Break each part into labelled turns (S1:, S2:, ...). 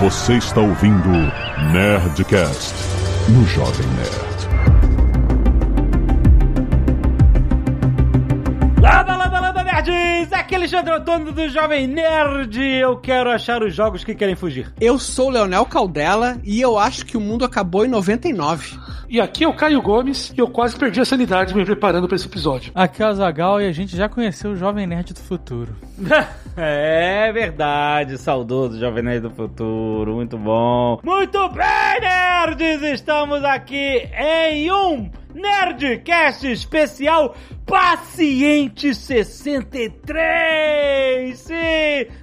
S1: Você está ouvindo Nerdcast no Jovem Nerd.
S2: Landa, landa, landa, nerds! Aqui é Alexandre Antônio do Jovem Nerd. Eu quero achar os jogos que querem fugir.
S3: Eu sou o Leonel Caldela e eu acho que o mundo acabou em 99.
S4: E aqui é o Caio Gomes e eu quase perdi a sanidade me preparando para esse episódio.
S5: Aqui é o Zagal e a gente já conheceu o Jovem Nerd do Futuro.
S2: é verdade, saudoso Jovem Nerd do Futuro. Muito bom. Muito bem, nerds! Estamos aqui em um Nerdcast especial Paciente 63! Sim!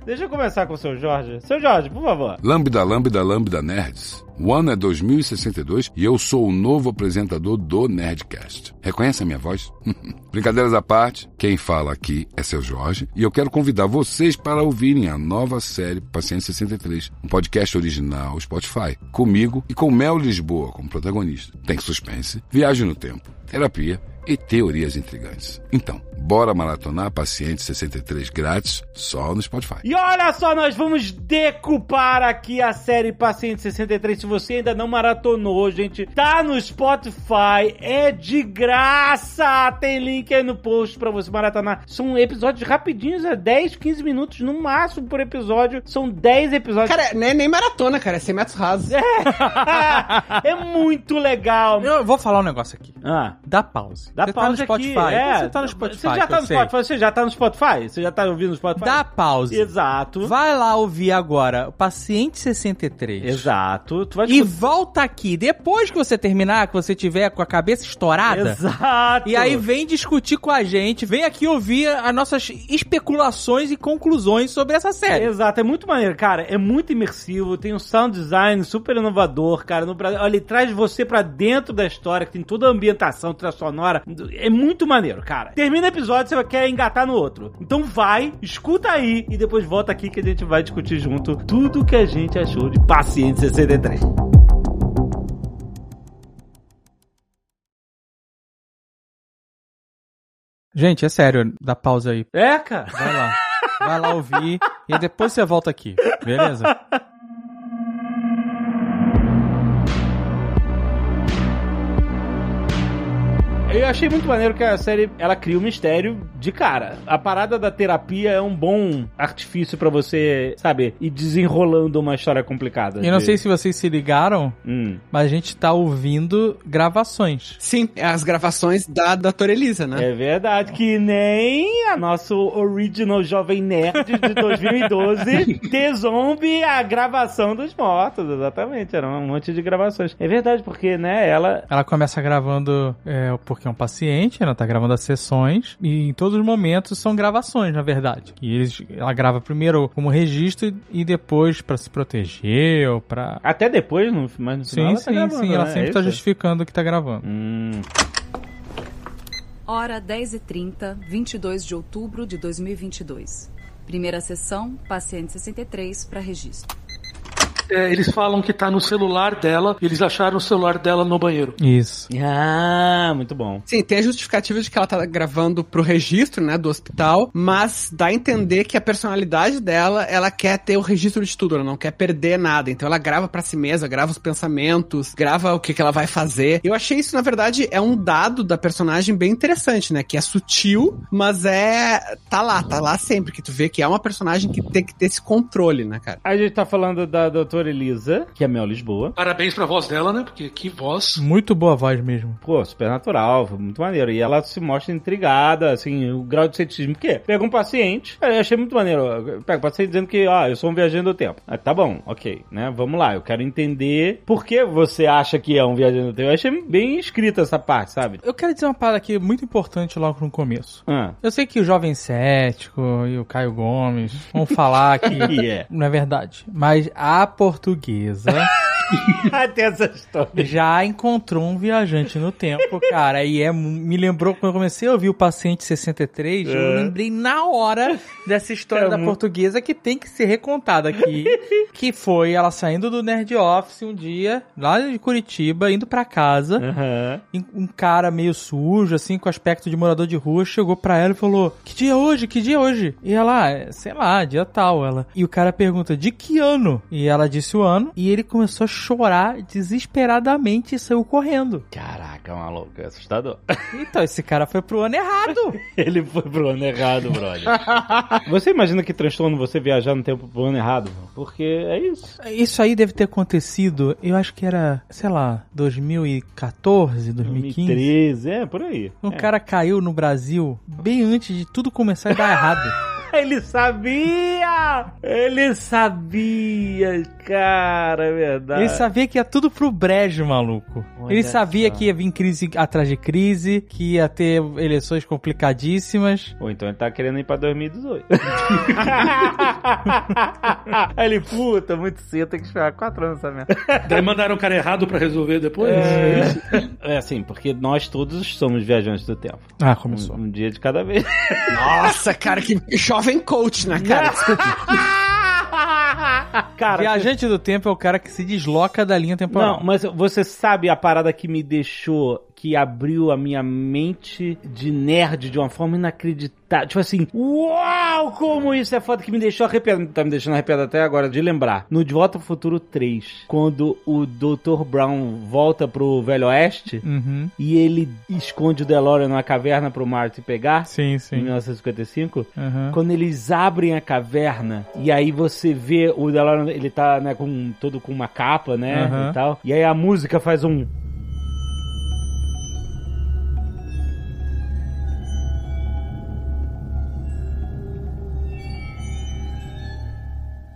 S2: Deixa eu começar com o seu Jorge. Seu Jorge, por favor.
S6: Lambda, lambda, lambda, nerds. O ano é 2062 e eu sou o novo apresentador do Nerdcast. Reconhece a minha voz? Brincadeiras à parte, quem fala aqui é seu Jorge e eu quero convidar vocês para ouvirem a nova série Paciente 63, um podcast original Spotify, comigo e com Mel Lisboa como protagonista. Tem suspense, viagem no tempo, terapia e teorias intrigantes. Então, bora maratonar Paciente 63 grátis só no Spotify.
S2: E olha só, nós vamos decupar aqui a série Paciente 63. Se você ainda não maratonou, gente, tá no Spotify, é de graça. Tem link aí no post pra você maratonar. São episódios rapidinhos, é 10, 15 minutos no máximo por episódio. São 10 episódios.
S3: Cara, não é nem maratona, cara, é 100 metros rasos.
S2: É, é muito legal.
S5: Eu vou falar um negócio aqui.
S2: Ah.
S5: Dá pause.
S2: Dá
S5: você
S2: pausa
S5: tá no Spotify.
S2: aqui. É,
S5: Você tá no Spotify.
S2: Você já tá no. Spotify? Você já tá no Spotify? Você já tá ouvindo no Spotify?
S5: Dá pause.
S2: Exato.
S5: Vai lá ouvir agora o Paciente 63.
S2: Exato. Tu vai
S5: E volta aqui, depois que você terminar, que você tiver com a cabeça estourada.
S2: Exato.
S5: E aí vem discutir com a gente, vem aqui ouvir as nossas especulações e conclusões sobre essa série.
S2: Exato, é muito maneiro, cara. É muito imersivo, tem um sound design super inovador, cara. No Brasil, olha, ele traz você pra dentro da história, que tem toda a ambientação, trilha sonora. É muito maneiro, cara. Termina o episódio, você querer engatar no outro. Então vai, escuta aí e depois volta aqui que a gente vai discutir junto tudo que a gente achou de Paciente 63.
S5: Gente, é sério, dá pausa aí.
S2: É, cara.
S5: Vai lá. Vai lá ouvir e depois você volta aqui, beleza?
S2: Eu achei muito maneiro que a série ela cria um mistério de cara. A parada da terapia é um bom artifício pra você, sabe, ir desenrolando uma história complicada.
S5: Eu não
S2: de-
S5: sei se vocês se ligaram,
S2: Hum.
S5: mas a gente tá ouvindo gravações.
S3: Sim, é as gravações da doutora Elisa, né?
S2: É verdade, que nem a nosso original Jovem Nerd de 2012, T-Zombie, a gravação dos mortos, exatamente, era um monte de gravações. É verdade, porque, né, ela...
S5: Ela começa gravando é, porque é um paciente, ela tá gravando as sessões, e em todos os momentos são gravações, na verdade. E eles, ela grava primeiro como registro e depois pra se proteger ou pra.
S2: Até depois, no, mas no final
S5: Sim,
S2: ela tá
S5: sim,
S2: gravando,
S5: sim, ela
S2: né?
S5: sempre
S2: É
S5: tá
S2: isso?
S5: justificando que tá gravando.
S2: Hum,
S7: Hora 10h30, 22 de outubro de 2022. Primeira sessão, paciente 63 para registro.
S4: É, eles falam que tá no celular dela e eles acharam o celular dela no banheiro.
S5: Isso.
S2: Ah, muito bom.
S3: Sim, tem a justificativa de que ela tá gravando pro registro, né, do hospital, mas dá a entender que a personalidade dela, ela quer ter o registro de tudo, ela não quer perder nada. Então ela grava pra si mesma, grava os pensamentos, grava o que, que ela vai fazer. Eu achei isso, na verdade, é um dado da personagem bem interessante, né, que é sutil, mas é... tá lá, tá lá sempre, que tu vê que é uma personagem que tem que ter esse controle, né, cara.
S2: A gente tá falando da doutora Elisa, que é Mel Lisboa.
S4: Parabéns pra voz dela, né? Porque que voz.
S5: Muito boa voz mesmo.
S2: Pô, super natural, muito maneiro. E ela se mostra intrigada, assim, o grau de ceticismo. Por quê? Pega um paciente, eu achei muito maneiro. Pega um paciente dizendo que, ó, eu sou um viajante do tempo. Ah, tá bom, ok, né? Vamos lá, eu quero entender por que você acha que é um viajante do tempo. Eu achei bem escrita essa parte, sabe?
S5: Eu quero dizer uma parada aqui muito importante logo no começo.
S2: Ah,
S5: Eu sei que o Jovem Cético e o Caio Gomes vão falar que
S2: que é.
S5: não é verdade. Mas a portuguesa
S2: Tem essa história.
S5: Já encontrou um viajante no tempo, cara, e é, me lembrou quando eu comecei a ouvir o Paciente 63, eu lembrei na hora dessa história
S2: É
S5: da
S2: muito-
S5: portuguesa que tem que ser recontada aqui, que foi ela saindo do Nerd Office um dia, lá de Curitiba, indo pra casa, e um cara meio sujo, assim, com aspecto de morador de rua, chegou pra ela e falou: Que dia é hoje? Que dia é hoje? E ela, "Ah, sei lá, dia tal. Ela. E o cara pergunta: De que ano? E ela disse o ano. E ele começou a chorar desesperadamente e saiu correndo.
S2: Caraca, maluco, é assustador.
S5: Então, esse cara foi pro ano errado.
S2: Ele foi pro ano errado, brother. você imagina que transtorno você viajar no tempo pro ano errado? Porque é isso.
S5: Isso aí deve ter acontecido, eu acho que era, sei lá, 2014, 2015.
S2: 2013, é, por aí.
S5: Um
S2: É.
S5: cara caiu no Brasil bem antes de tudo começar a dar errado.
S2: Ele sabia! Ele sabia, cara, é verdade.
S5: Ele sabia que ia tudo pro brejo, maluco.
S2: Olha
S5: Ele sabia
S2: só.
S5: que ia vir crise atrás de crise, que ia ter eleições complicadíssimas.
S2: Ou então ele tá querendo ir pra 2018. Aí ele, puta, muito cedo, tem que esperar quatro anos essa merda.
S4: Daí mandaram o cara errado pra resolver depois. É isso?
S2: É assim, porque nós todos somos viajantes do tempo.
S5: Ah,
S2: Um,
S5: começou.
S2: um dia de cada vez.
S3: Nossa, cara, que jovem coach, né, cara?
S2: Cara,
S5: Viajante do tempo é o cara que se desloca da linha temporal.
S2: Não, mas você sabe a parada que me deixou, que abriu a minha mente de nerd de uma forma inacreditável. Tipo assim, uau, como isso é foda, que me deixou arrepiado. Tá me deixando arrepiado até agora de lembrar. No De Volta ao Futuro 3, quando o Dr. Brown volta pro Velho Oeste
S5: Uhum.
S2: e ele esconde o DeLorean numa caverna pro Marty pegar.
S5: Sim,
S2: Em
S5: sim.
S2: 1955,
S5: Uhum.
S2: quando eles abrem a caverna e aí você vê o DeLorean, ele tá, né, com todo com uma capa, né,
S5: Aham.
S2: e tal. E aí a música faz um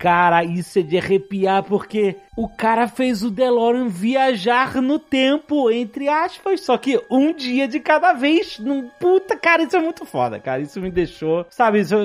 S2: Cara, isso é de arrepiar porque o cara fez o DeLorean viajar no tempo, entre aspas, só que um dia de cada vez. Num... Puta, cara, isso é muito foda, cara. Isso me deixou. Sabe, isso-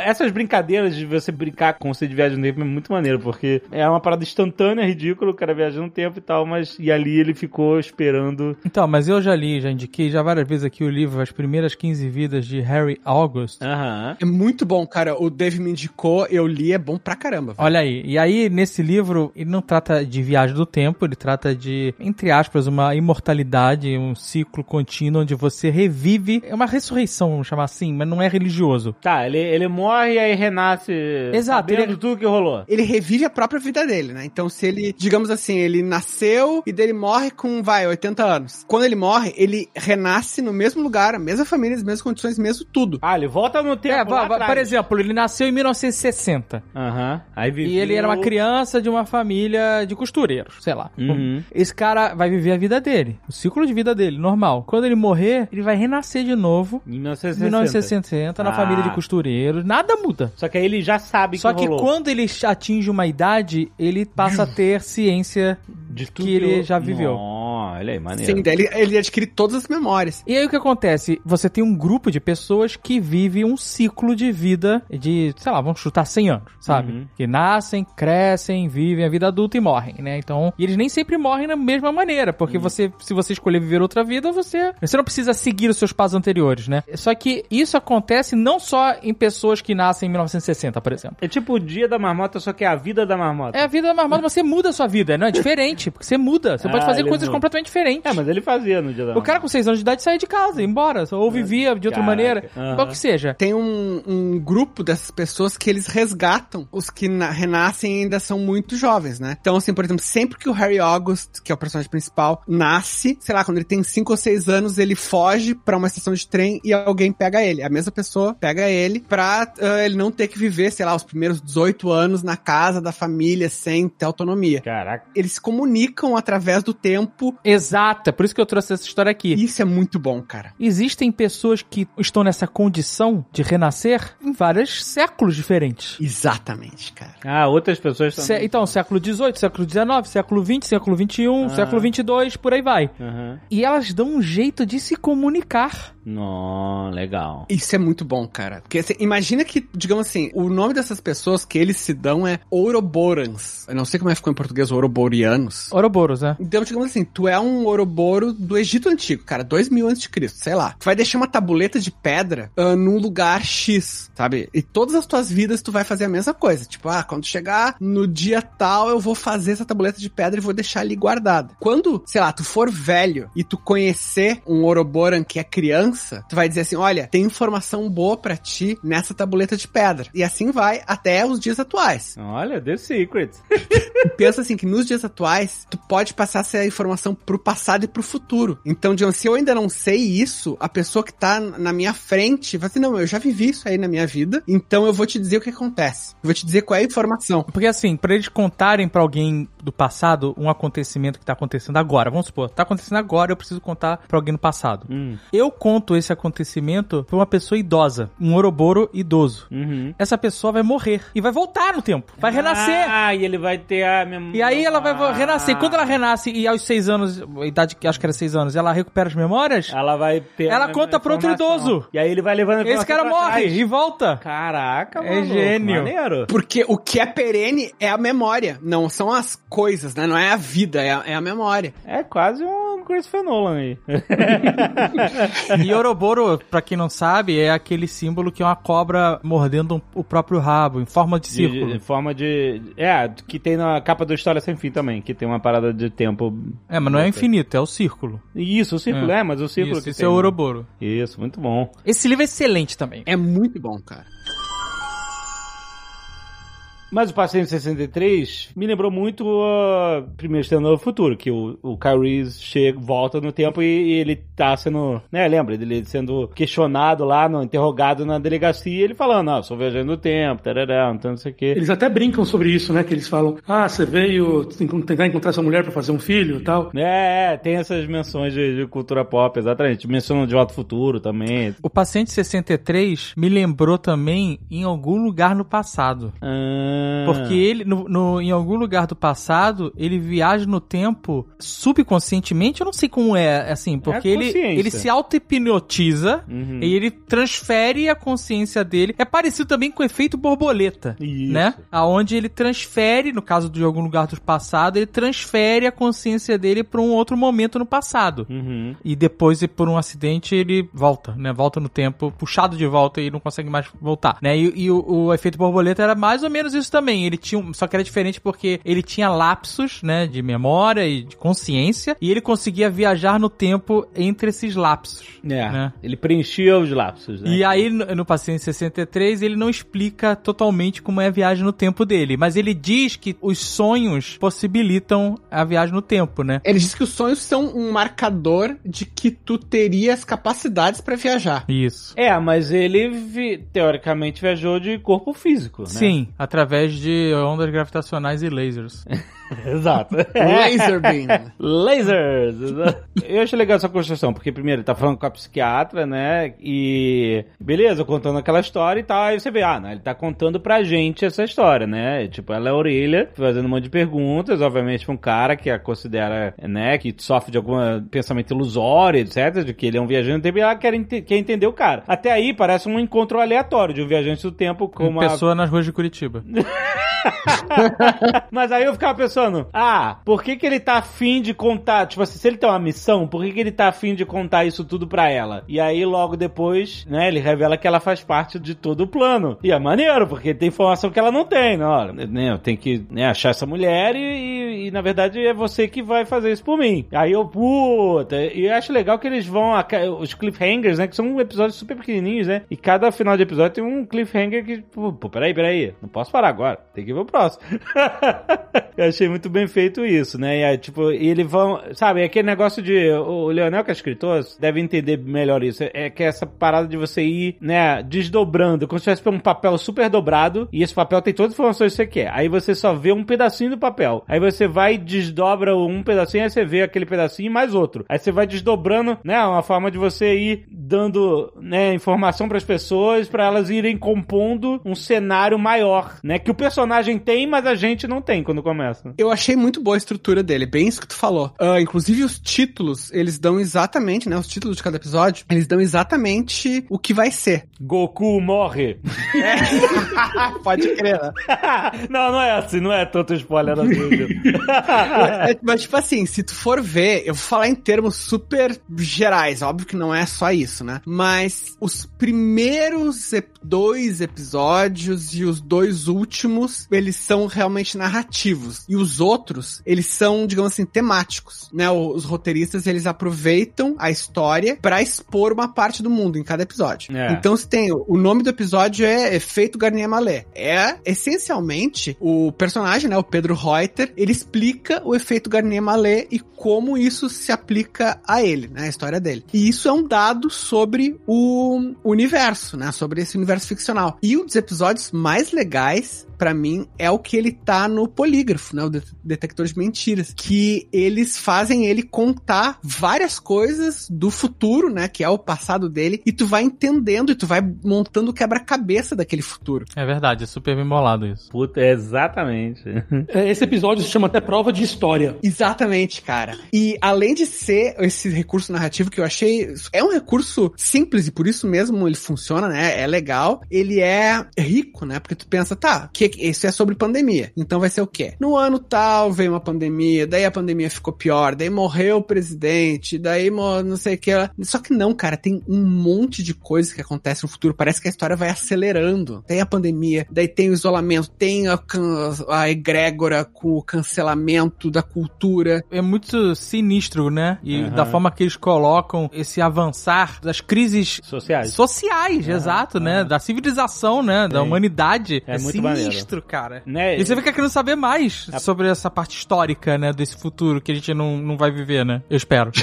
S2: essas brincadeiras de você brincar com você de viagem no tempo é muito maneiro, porque é uma parada instantânea, ridícula, o cara viajando no tempo e tal, mas. E ali ele ficou esperando.
S5: Então, mas eu já li, já indiquei já várias vezes aqui o livro As Primeiras 15 Vidas de Harry August.
S2: Aham.
S3: É muito bom, cara. O Dave me indicou, eu li, é bom pra caramba. velho.
S5: Olha aí, e aí nesse livro ele não trata de viagem do tempo, ele trata de, entre aspas, uma imortalidade, um ciclo contínuo onde você revive, é uma ressurreição, vamos chamar assim, mas não é religioso.
S2: Tá, ele, ele morre e aí renasce.
S5: Exato,
S2: Sabendo
S5: ele-
S2: tudo que rolou.
S3: Ele revive a própria vida dele, né? Então, se ele, digamos assim, ele nasceu e dele morre com, vai, 80 anos. Quando ele morre, ele renasce no mesmo lugar, a mesma família, as mesmas condições, mesmo tudo.
S2: Ah, ele volta no tempo.
S5: É,
S2: lá
S5: por exemplo, ele nasceu em 1960
S2: Aham. Aí viveu...
S5: e ele era uma criança de uma família de costureiros, sei lá.
S2: Uhum.
S5: Esse cara vai viver a vida dele, o ciclo de vida dele, normal. Quando ele morrer, ele vai renascer de novo
S2: Em
S5: em
S2: 1960.
S5: 1960 na
S2: Ah.
S5: família de costureiros. Nada muda.
S2: Só que aí ele já sabe
S5: Só
S2: que
S5: que
S2: rolou.
S5: quando ele atinge uma idade, ele passa a ter ciência
S2: De
S5: que ele já viveu.
S2: Ó, olha aí, maneiro.
S3: Sim, daí ele, ele adquire todas as memórias.
S5: E aí o que acontece? Você tem um grupo de pessoas que vive um ciclo de vida de, sei lá, vamos chutar 100 anos, sabe?
S2: Uhum.
S5: Que nascem, crescem, vivem a vida adulta e morrem, né? Então, e eles nem sempre morrem da mesma maneira, porque você, se você escolher viver outra vida, você, você não precisa seguir os seus passos anteriores, né? Só que isso acontece não só em pessoas que nascem em 1960, por exemplo.
S2: É tipo o dia da marmota, só que é a vida da marmota.
S5: É a vida da marmota, você muda a sua vida, não é diferente, porque você muda, você
S2: Ah,
S5: pode fazer coisas
S2: muda.
S5: completamente diferentes.
S2: É, mas ele fazia no dia da
S5: O cara com 6 anos de idade saía de casa, ia embora, ou vivia de outra
S2: Caraca.
S5: maneira,
S2: Aham.
S5: qual que seja.
S3: Tem um, um grupo dessas pessoas que eles resgatam os que na- renascem e ainda são muito jovens, né? Então, assim, por exemplo, sempre que o Harry August, que é o personagem principal, nasce, sei lá, quando ele tem 5 ou 6 anos, ele foge pra uma estação de trem e alguém pega ele. A mesma pessoa pega ele pra ah, ele não ter que viver, sei lá, os primeiros 18 anos na casa da família sem ter autonomia.
S2: Caraca.
S3: Eles se comunicam através do tempo
S5: Exata, por isso que eu trouxe essa história aqui.
S3: Isso é muito bom, cara.
S5: Existem pessoas que estão nessa condição de renascer em vários séculos diferentes.
S3: Exatamente, cara.
S2: Ah, outras pessoas também.
S5: então, século XVIII, século XIX, século XX, século XXI, século XXII, por aí vai.
S2: Aham.
S5: E elas dão um jeito de se comunicar.
S2: Nó, legal.
S3: Isso é muito bom, cara. Porque assim, imagina que, digamos assim, o nome dessas pessoas que eles se dão é Ouroborans. Eu não sei como é que ficou em português, Ouroborianos.
S5: Ouroboros, né?
S3: Então, digamos assim, tu é um Ouroboro do Egito Antigo, cara, dois mil antes de Cristo, sei lá. Tu vai deixar uma tabuleta de pedra ah, num lugar X, sabe? E todas as tuas vidas tu vai fazer a mesma coisa. Tipo, ah, quando chegar no dia tal, eu vou fazer essa tabuleta de pedra e vou deixar ali guardada. Quando, sei lá, tu for velho e tu conhecer um Ouroboran que é criança, tu vai dizer assim, olha, tem informação boa pra ti nessa tabuleta de pedra. E assim vai até os dias atuais.
S2: Olha, The Secret.
S3: Pensa assim, que nos dias atuais, tu pode passar essa informação pro passado e pro futuro. Então, digamos, se eu ainda não sei isso, a pessoa que tá na minha frente vai assim, não, eu já vivi isso aí na minha vida, então eu vou te dizer o que acontece. Eu vou te dizer qual é a informação.
S5: Porque assim, pra eles contarem pra alguém do passado um acontecimento que tá acontecendo agora, vamos supor, tá acontecendo agora, eu preciso contar pra alguém no passado.
S2: Hum.
S5: Eu conto esse acontecimento pra uma pessoa idosa, um oroboro idoso.
S2: Uhum.
S5: Essa pessoa vai morrer e vai voltar no tempo, vai renascer.
S2: Ah, e ele vai ter a memória.
S5: E aí ela vai renascer. Quando ela renasce e aos seis anos, a idade que acho que era seis anos, ela recupera as memórias,
S2: Ela vai ter.
S5: Ela
S2: a
S5: conta pro outro idoso.
S2: E aí ele vai levando a
S5: esse cara
S2: pra
S5: morre
S2: trás.
S5: e volta.
S2: Caraca,
S5: É
S2: mano.
S5: gênio.
S2: Maneiro.
S3: Porque o que é perene é a memória, não são as coisas, né? Não é a vida, é a, é a memória.
S2: É quase um Christopher Nolan aí.
S5: E Oroboro, pra quem não sabe, é aquele símbolo que é uma cobra mordendo um- o próprio rabo, em forma de círculo.
S2: de forma de. É, que tem na capa do História Sem Fim também, que tem uma parada de tempo.
S5: É, mas não é infinito, é o círculo.
S2: Isso, o círculo, é, mas o círculo
S5: Isso,
S2: que
S5: esse
S2: tem,
S5: é o
S2: né?
S5: Oroboro.
S2: Isso, muito bom.
S5: Esse livro é excelente também.
S3: É muito bom, cara.
S2: Mas o Paciente 63 me lembrou muito uh, primeiro Stand do Futuro, que o, o Reese chega, volta no tempo e, e ele tá sendo, né, lembra dele sendo questionado lá, no, interrogado na delegacia, e ele falando, ah, sou viajando no tempo, tarará, então não sei o quê.
S4: Eles até brincam sobre isso, né? Que eles falam, ah, você veio tentar encontrar sua mulher pra fazer um filho e tal.
S2: É, é, tem essas menções de, de cultura pop, exatamente. Mencionam de Volta ao Futuro também.
S5: O Paciente 63 me lembrou também em algum lugar no passado.
S2: Ah,
S5: Porque ele, no, no- em algum lugar do passado, ele viaja no tempo subconscientemente. Eu não sei como é, assim, porque ele,
S2: consciência.
S5: ele se auto-hipnotiza
S2: Uhum.
S5: e ele transfere a consciência dele. É parecido também com o efeito borboleta,
S2: Isso.
S5: né? Aonde ele transfere, no caso de algum lugar do passado, ele transfere a consciência dele para um outro momento no passado.
S2: Uhum.
S5: E depois, por um acidente, ele volta, né? Volta no tempo, puxado de volta e não consegue mais voltar, né? E, e o, o efeito borboleta era mais ou menos isso também. Ele tinha, um- só que era diferente porque ele tinha lapsos, né? De memória e de consciência. E ele conseguia viajar no tempo entre esses lapsos.
S2: É,
S5: Né?
S2: ele preenchia os lapsos, né?
S5: E aí, no, no Paciente 63, ele não explica totalmente como é a viagem no tempo dele. Mas ele diz que os sonhos possibilitam a viagem no tempo, né?
S3: Ele diz que os sonhos são um marcador de que tu teria as capacidades pra viajar.
S5: Isso.
S2: É, mas ele vi- teoricamente viajou de corpo físico, né?
S5: Sim, através de ondas gravitacionais e lasers.
S2: Exato.
S3: Laser beam.
S2: Lasers! Eu achei legal essa construção, porque primeiro ele tá falando com a psiquiatra, né? E beleza, contando aquela história e tal. Aí você vê, ah, não, ele tá contando pra gente essa história, né? Tipo, ela é a orelha, fazendo um monte de perguntas, obviamente, pra um cara que a considera, né, que sofre de algum pensamento ilusório, etc., de que ele é um viajante do tempo e ela quer, ente- quer entender o cara. Até aí parece um encontro aleatório de um viajante do tempo com
S5: Uma
S2: uma
S5: pessoa nas ruas de Curitiba.
S2: Mas aí eu ficava pensando, ah, por que que ele tá afim de contar? Tipo assim, se ele tem uma missão, por que que ele tá afim de contar isso tudo pra ela? E aí logo depois, né, ele revela que ela faz parte de todo o plano. E é maneiro, porque tem informação que ela não tem, né? Olha, né, eu tenho que né, achar essa mulher e, e, e, na verdade é você que vai fazer isso por mim. Aí eu, puta, e eu acho legal que eles vão, os cliffhangers, né, que são episódios super pequenininhos, né? E cada final de episódio tem um cliffhanger que, pô, pô, peraí, peraí, não posso parar agora, tem que ver o próximo. eu achei muito bem feito isso, né? E aí, tipo, eles vão, sabe, é aquele negócio de, o Leonel que é escritor, deve entender melhor isso, é que essa parada de você ir, né, desdobrando, como se tivesse um papel super dobrado, e esse papel tem todas as informações que você quer. Aí você só vê um pedacinho do papel. Aí você vai desdobra um pedacinho, aí você vê aquele pedacinho e mais outro. Aí você vai desdobrando, né? Uma forma de você ir dando, né, informação para as pessoas, para elas irem compondo um cenário maior, né? Que o personagem tem, mas a gente não tem quando começa.
S3: Eu achei muito boa a estrutura dele, bem isso que tu falou. Ah, inclusive os títulos, eles dão exatamente, né? Os títulos de cada episódio, eles dão exatamente o que vai ser.
S2: Goku morre.
S3: Pode crer, né?
S2: não, não é assim, não é tanto spoiler assim. viu?
S3: É, Mas, tipo assim, se tu for ver, eu vou falar em termos super gerais, óbvio que não é só isso, né? Mas os primeiros ep- dois episódios e os dois últimos, eles são realmente narrativos. E os outros, eles são, digamos assim, temáticos, né? Os roteiristas, eles aproveitam a história pra expor uma parte do mundo em cada episódio.
S2: É.
S3: Então, se tem, o nome do episódio é Efeito Garnier Malé. É, essencialmente, o personagem, né, o Pedro Reuter, ele explica o efeito Garnier Malé e como isso se aplica a ele, né, a história dele. E isso é um dado sobre o universo, né, sobre esse universo ficcional. E um dos episódios mais legais pra mim, é o que ele tá no polígrafo, né? O det- detector de mentiras. Que eles fazem ele contar várias coisas do futuro, né? Que é o passado dele. E tu vai entendendo e tu vai montando o quebra-cabeça daquele futuro.
S5: É verdade, é super bem bolado isso.
S2: Puta, exatamente.
S4: É, Esse episódio se chama até prova de história.
S3: Exatamente, cara. E além de ser esse recurso narrativo que eu achei. É um recurso simples e por isso mesmo ele funciona, né? É legal. Ele é rico, né? Porque tu pensa, tá, que, isso é sobre pandemia. Então vai ser o quê? No ano tal veio uma pandemia, daí a pandemia ficou pior, daí morreu o presidente, daí não sei o que. Só que não, cara, tem um monte de coisas que acontecem no futuro. Parece que a história vai acelerando. Tem a pandemia, daí tem o isolamento, tem a, a egrégora com o cancelamento da cultura.
S5: É muito sinistro, né? E
S2: Aham.
S5: da forma que eles colocam esse avançar das crises
S2: Sociais.
S5: sociais, exato, né? Da civilização, né? Da humanidade.
S2: É
S5: É,
S2: muito
S5: sinistro, cara.
S2: Né?
S5: E você fica querendo saber mais
S2: A-
S5: sobre essa parte histórica, né? Desse futuro que a gente não, não vai viver, né? Eu espero.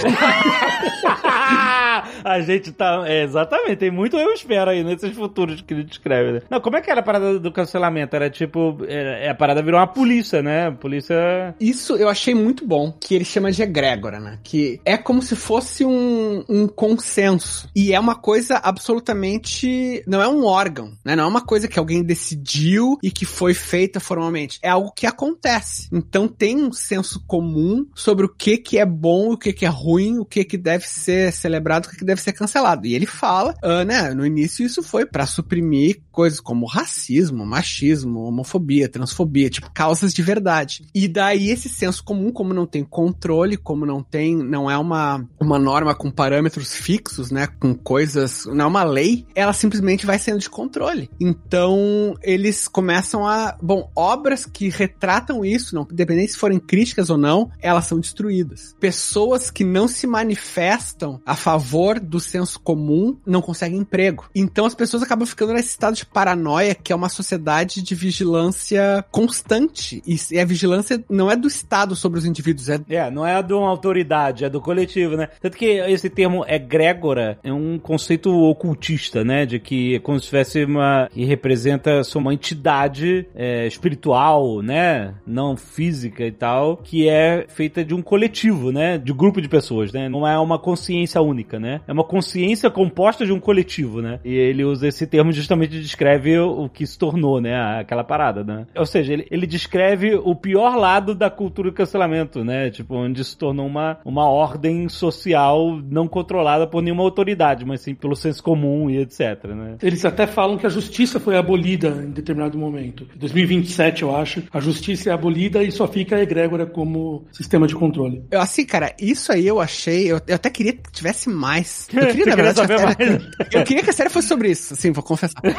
S2: a gente tá. É, exatamente, tem muito eu espero aí nesses futuros que ele descreve, né? Não, como é que era a parada do cancelamento? Era tipo. É, a parada virou uma polícia, né? A polícia.
S3: Isso eu achei muito bom, que ele chama de egrégora, né? Que é como se fosse um, um consenso. E é uma coisa absolutamente. Não é um órgão, né? Não é uma coisa que alguém decidiu e que foi feita formalmente. É algo que acontece. Então tem um senso comum sobre o que que é bom, o que que é ruim, o que que deve ser celebrado, o que que deve ser cancelado. E ele fala, ah, né? No início isso foi pra suprimir coisas como racismo, machismo, homofobia, transfobia, tipo causas de verdade. E daí esse senso comum, como não tem controle, como não tem, não é uma, uma norma com parâmetros fixos, né, com coisas, não é uma lei, ela simplesmente vai sendo de controle. Então, eles começam a, bom, obras que retratam isso, não, independente se forem críticas ou não, elas são destruídas. Pessoas que não se manifestam a favor do senso comum não conseguem emprego. Então as pessoas acabam ficando nesse estado de paranoia que é uma sociedade de vigilância constante. E a vigilância não é do Estado sobre os indivíduos, é
S2: É, não é de uma autoridade, é do coletivo, né? Tanto que esse termo egrégora é um conceito ocultista, né? De que é como se tivesse uma. que representa uma entidade é, espiritual, né? Não física e tal, que é feita de um coletivo, né? De grupo de pessoas, né? Não é uma consciência única, né? É uma consciência composta de um coletivo, né? E ele usa esse termo justamente descreve o que se tornou, né? Aquela parada, né? Ou seja, ele, ele descreve o pior lado da cultura do cancelamento, né? Tipo, onde se tornou uma, uma ordem social não controlada por nenhuma autoridade, mas sim pelo senso comum e etc, né?
S4: Eles até falam que a justiça foi abolida em determinado momento. Em 2027, eu acho, a justiça é abolida e só fica a egrégora como sistema de controle.
S3: Eu, assim, cara, isso aí eu achei. Eu, eu até queria que tivesse mais. Eu queria, na
S2: queria
S3: verdade, que a
S2: saber
S3: série- Eu queria que a série fosse sobre isso, assim, vou confessar.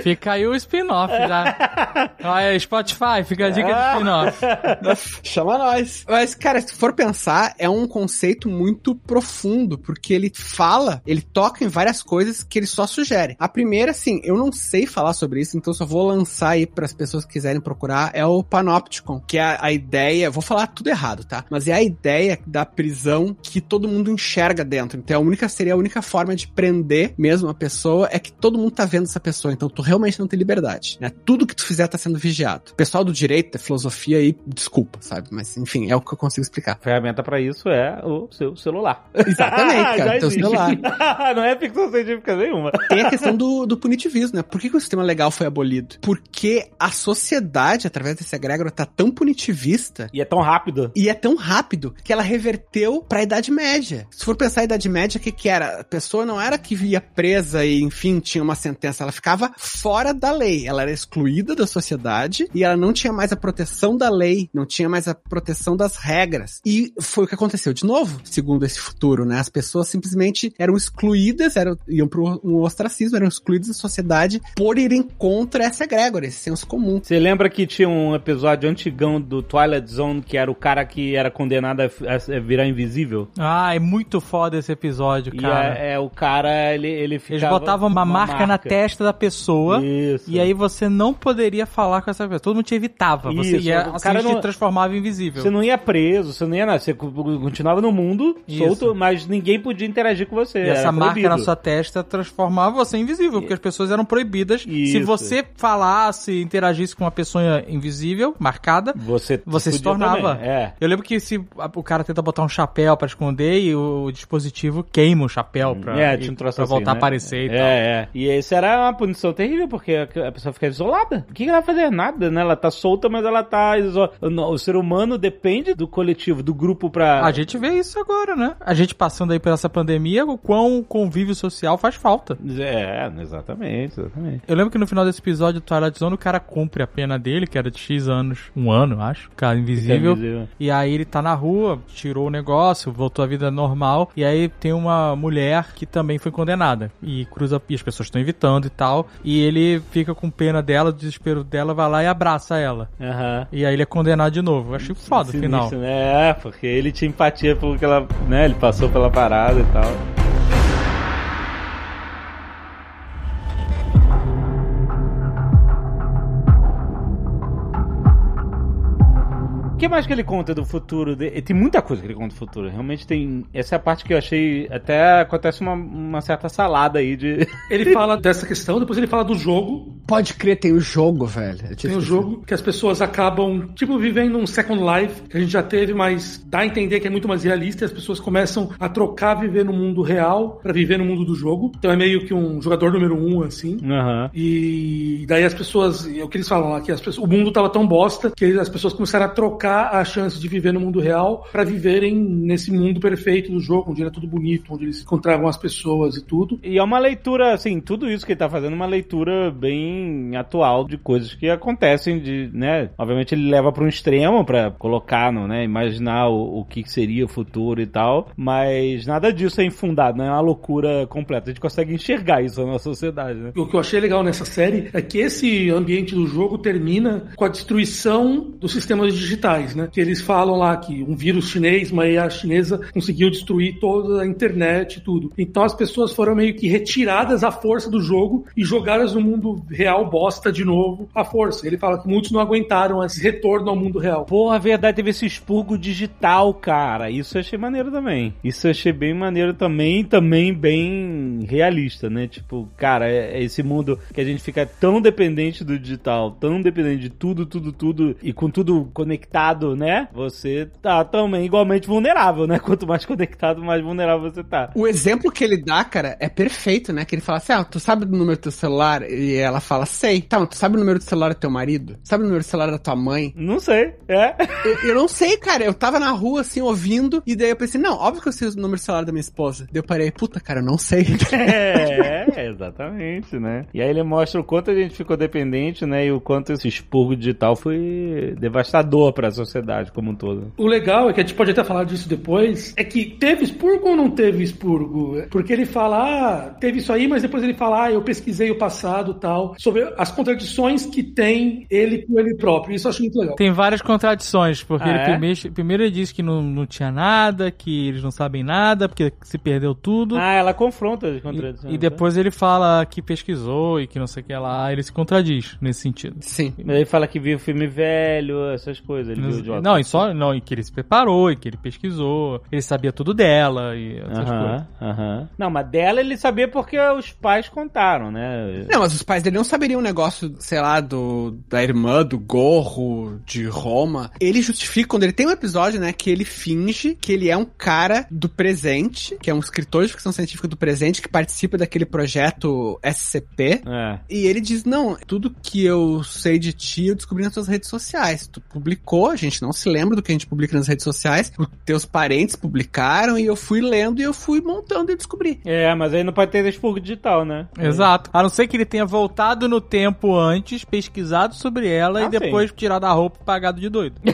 S5: Fica aí o spin-off já. Olha, Spotify, fica a dica de spin-off.
S3: Chama nós. Mas, cara, se for pensar, é um conceito muito profundo, porque ele fala, ele toca em várias coisas que ele só sugere. A primeira, assim, eu não sei falar sobre isso, então só vou lançar aí para as pessoas que quiserem procurar, é o Panopticon, que é a, a ideia, vou falar tudo errado, tá? Mas é a ideia da prisão que todo mundo enxerga dentro. Então, a única seria a única forma de prender mesmo a pessoa é que todo mundo tá vendo essa pessoa então tu realmente não tem liberdade, né? Tudo que tu fizer tá sendo vigiado. O pessoal do direito, da filosofia aí, desculpa, sabe? Mas enfim, é o que eu consigo explicar.
S2: A ferramenta pra isso é o seu celular.
S3: Exatamente, cara, teu celular.
S2: não é ficção científica nenhuma.
S3: Tem a questão do, do punitivismo, né? Por que, que o sistema legal foi abolido? Porque a sociedade, através desse egrégora, tá tão punitivista
S2: E é tão rápido.
S3: e é tão rápido que ela reverteu pra Idade Média. Se for pensar a Idade Média, o que que era? A pessoa não era que via presa e, enfim, tinha uma sentença. Ela ficava fora da lei. Ela era excluída da sociedade e ela não tinha mais a proteção da lei, não tinha mais a proteção das regras. E foi o que aconteceu de novo, segundo esse futuro, né? As pessoas simplesmente eram excluídas, eram, iam pro um ostracismo, eram excluídas da sociedade por irem contra essa egrégora, esse senso comum.
S2: Você lembra que tinha um episódio antigão do Twilight Zone que era o cara que era condenado a, a virar invisível?
S5: Ah, é muito foda esse episódio,
S2: E
S5: cara.
S2: é, é, o cara, ele, ele ficava...
S5: Eles botavam uma, marca, na testa da pessoa.
S2: Isso.
S5: E aí você não poderia falar com essa pessoa. Todo mundo te evitava. Você
S2: Isso,
S5: ia,
S2: o
S5: assim,
S2: cara
S5: te
S2: não-
S5: transformava invisível.
S2: Você não ia preso, você não ia nada. Você co- continuava no mundo,
S5: Isso.
S2: solto, mas ninguém podia interagir com você.
S5: E essa marca
S2: proibido.
S5: na sua testa transformava você em invisível, porque as pessoas eram proibidas. Se
S2: Isso.
S5: você falasse, interagisse com uma pessoa invisível, marcada,
S2: Você,
S5: você se tornava.
S2: É.
S5: Eu lembro que se o cara tenta botar um chapéu pra esconder e o dispositivo queima o chapéu pra,
S2: é,
S5: e-
S2: um
S5: pra
S2: assim,
S5: voltar
S2: né?
S5: a aparecer e
S2: é,
S5: tal.
S2: É, E isso era uma punição terrível, porque a pessoa fica isolada. O que ela vai fazer? Nada, né? Ela tá solta, mas ela tá isolada. O ser humano depende do coletivo, do grupo pra...
S5: A gente vê isso agora, né? A gente passando aí por essa pandemia, o quão convívio social faz falta.
S2: É, exatamente, exatamente.
S5: Eu lembro que no final desse episódio do Twilight Zone, o cara cumpre a pena dele, que era de X anos, um ano, acho. O cara invisível.
S2: Fica invisível.
S5: E aí ele tá na rua, tirou o negócio, voltou à vida normal. E aí tem uma mulher que também foi condenada. E cruza, e as pessoas estão evitando e tal. E ele fica com pena dela, o desespero dela, vai lá e abraça ela.
S2: Aham.
S5: E aí ele é condenado de novo. Eu achei foda o final.
S2: Sinistro, né? É, porque ele tinha empatia pelo que ela, né? Ele passou pela parada e tal. Que mais que ele conta do futuro? De... Tem muita coisa que ele conta do futuro. Realmente tem. Essa é a parte que eu achei. Até acontece uma, uma certa salada aí de.
S4: Ele fala dessa questão, depois ele fala do jogo.
S3: Pode crer, tem o jogo, velho.
S4: Tem o
S3: esquecido.
S4: jogo que as pessoas acabam, tipo, vivendo um Second Life, que a gente já teve, mas dá a entender que é muito mais realista e as pessoas começam a trocar viver no mundo real pra viver no mundo do jogo. Então é meio que um jogador número um, assim.
S2: Aham.
S4: E daí as pessoas, é o que eles falam lá, que as pessoas, o mundo tava tão bosta que as pessoas começaram a trocar a chance de viver no mundo real pra viverem nesse mundo perfeito do jogo, onde era tudo bonito, onde eles encontravam as pessoas e tudo.
S2: E é uma leitura, assim, tudo isso que ele tá fazendo é uma leitura bem atual de coisas que acontecem, de, né? Obviamente ele leva para um extremo pra colocar, no, né? Imaginar o, o que seria o futuro e tal, mas nada disso é infundado, é uma loucura completa. A gente consegue enxergar isso na nossa sociedade, né?
S4: O que eu achei legal nessa série é que esse ambiente do jogo termina com a destruição dos sistemas digitais, né? Que eles falam lá que um vírus chinês, uma IA chinesa, conseguiu destruir toda a internet e tudo. Então as pessoas foram meio que retiradas à força do jogo e jogadas no mundo real bosta de novo à força. Ele fala que muitos não aguentaram esse retorno ao mundo real.
S2: Porra, a verdade, teve esse expurgo digital, cara. Isso eu achei maneiro também. Isso eu achei bem maneiro também, também bem realista, né? Tipo, cara, é, é esse mundo que a gente fica tão dependente do digital, tão dependente de tudo, tudo, tudo, e com tudo conectado, né? Você tá também igualmente vulnerável, né? Quanto mais conectado, mais vulnerável você tá.
S3: O exemplo que ele dá, cara, é perfeito, né? Que ele fala assim: ah, tu sabe o número do teu celular? E ela fala, sei. Tá, mas tu sabe o número do celular do teu marido? Sabe o número do celular da tua mãe?
S2: Não sei, é.
S3: Eu, eu não sei, cara. Eu tava na rua, assim, ouvindo, e daí eu pensei, não, óbvio que eu sei o número do celular da minha esposa. Daí eu parei, puta, cara, eu não sei.
S2: É, exatamente, né? E aí ele mostra o quanto a gente ficou dependente, né? E o quanto esse expurgo digital foi devastador pra sociedade como um todo.
S4: O legal é que a gente pode até falar disso depois, é que teve expurgo ou não teve expurgo? Porque ele fala, ah, teve isso aí, mas depois ele fala, ah, eu pesquisei o passado tal. sobre as contradições que tem ele com ele próprio. Isso eu acho muito legal.
S5: Tem várias contradições, porque
S2: Ah,
S5: ele
S2: é?
S5: primeiro, primeiro ele disse que não, não tinha nada, que eles não sabem nada, porque se perdeu tudo.
S2: Ah, ela confronta as
S5: E-
S2: contradições.
S5: e, depois ele fala que pesquisou e que não sei o que lá, ele se contradiz nesse sentido.
S3: Sim.
S2: né? Ele fala que viu filme velho, essas coisas. Ele
S5: Não, e só não, e que ele se preparou, e que ele pesquisou, ele sabia tudo dela e essas coisas.
S2: Não, mas dela ele sabia porque os pais contaram, né?
S3: Não, mas os pais dele não saberiam o negócio, sei lá, do da irmã, do gorro, de Roma. Ele justifica, quando ele tem um episódio, né, que ele finge que ele é um cara do presente, que é um escritor de ficção científica do presente, que participa daquele projeto SCP.
S2: É.
S3: E ele diz, não, tudo que eu sei de ti eu descobri nas tuas redes sociais. Tu publicou, a gente não se lembra do que a gente publica nas redes sociais. Os teus parentes publicaram e eu fui lendo e eu fui montando e descobri.
S2: É, mas aí não pode ter expurgo digital, né?
S5: Exato. A não ser que ele tenha voltado no tempo antes, pesquisado sobre ela
S2: Ah,
S5: e depois tirado a roupa e pagado de doido.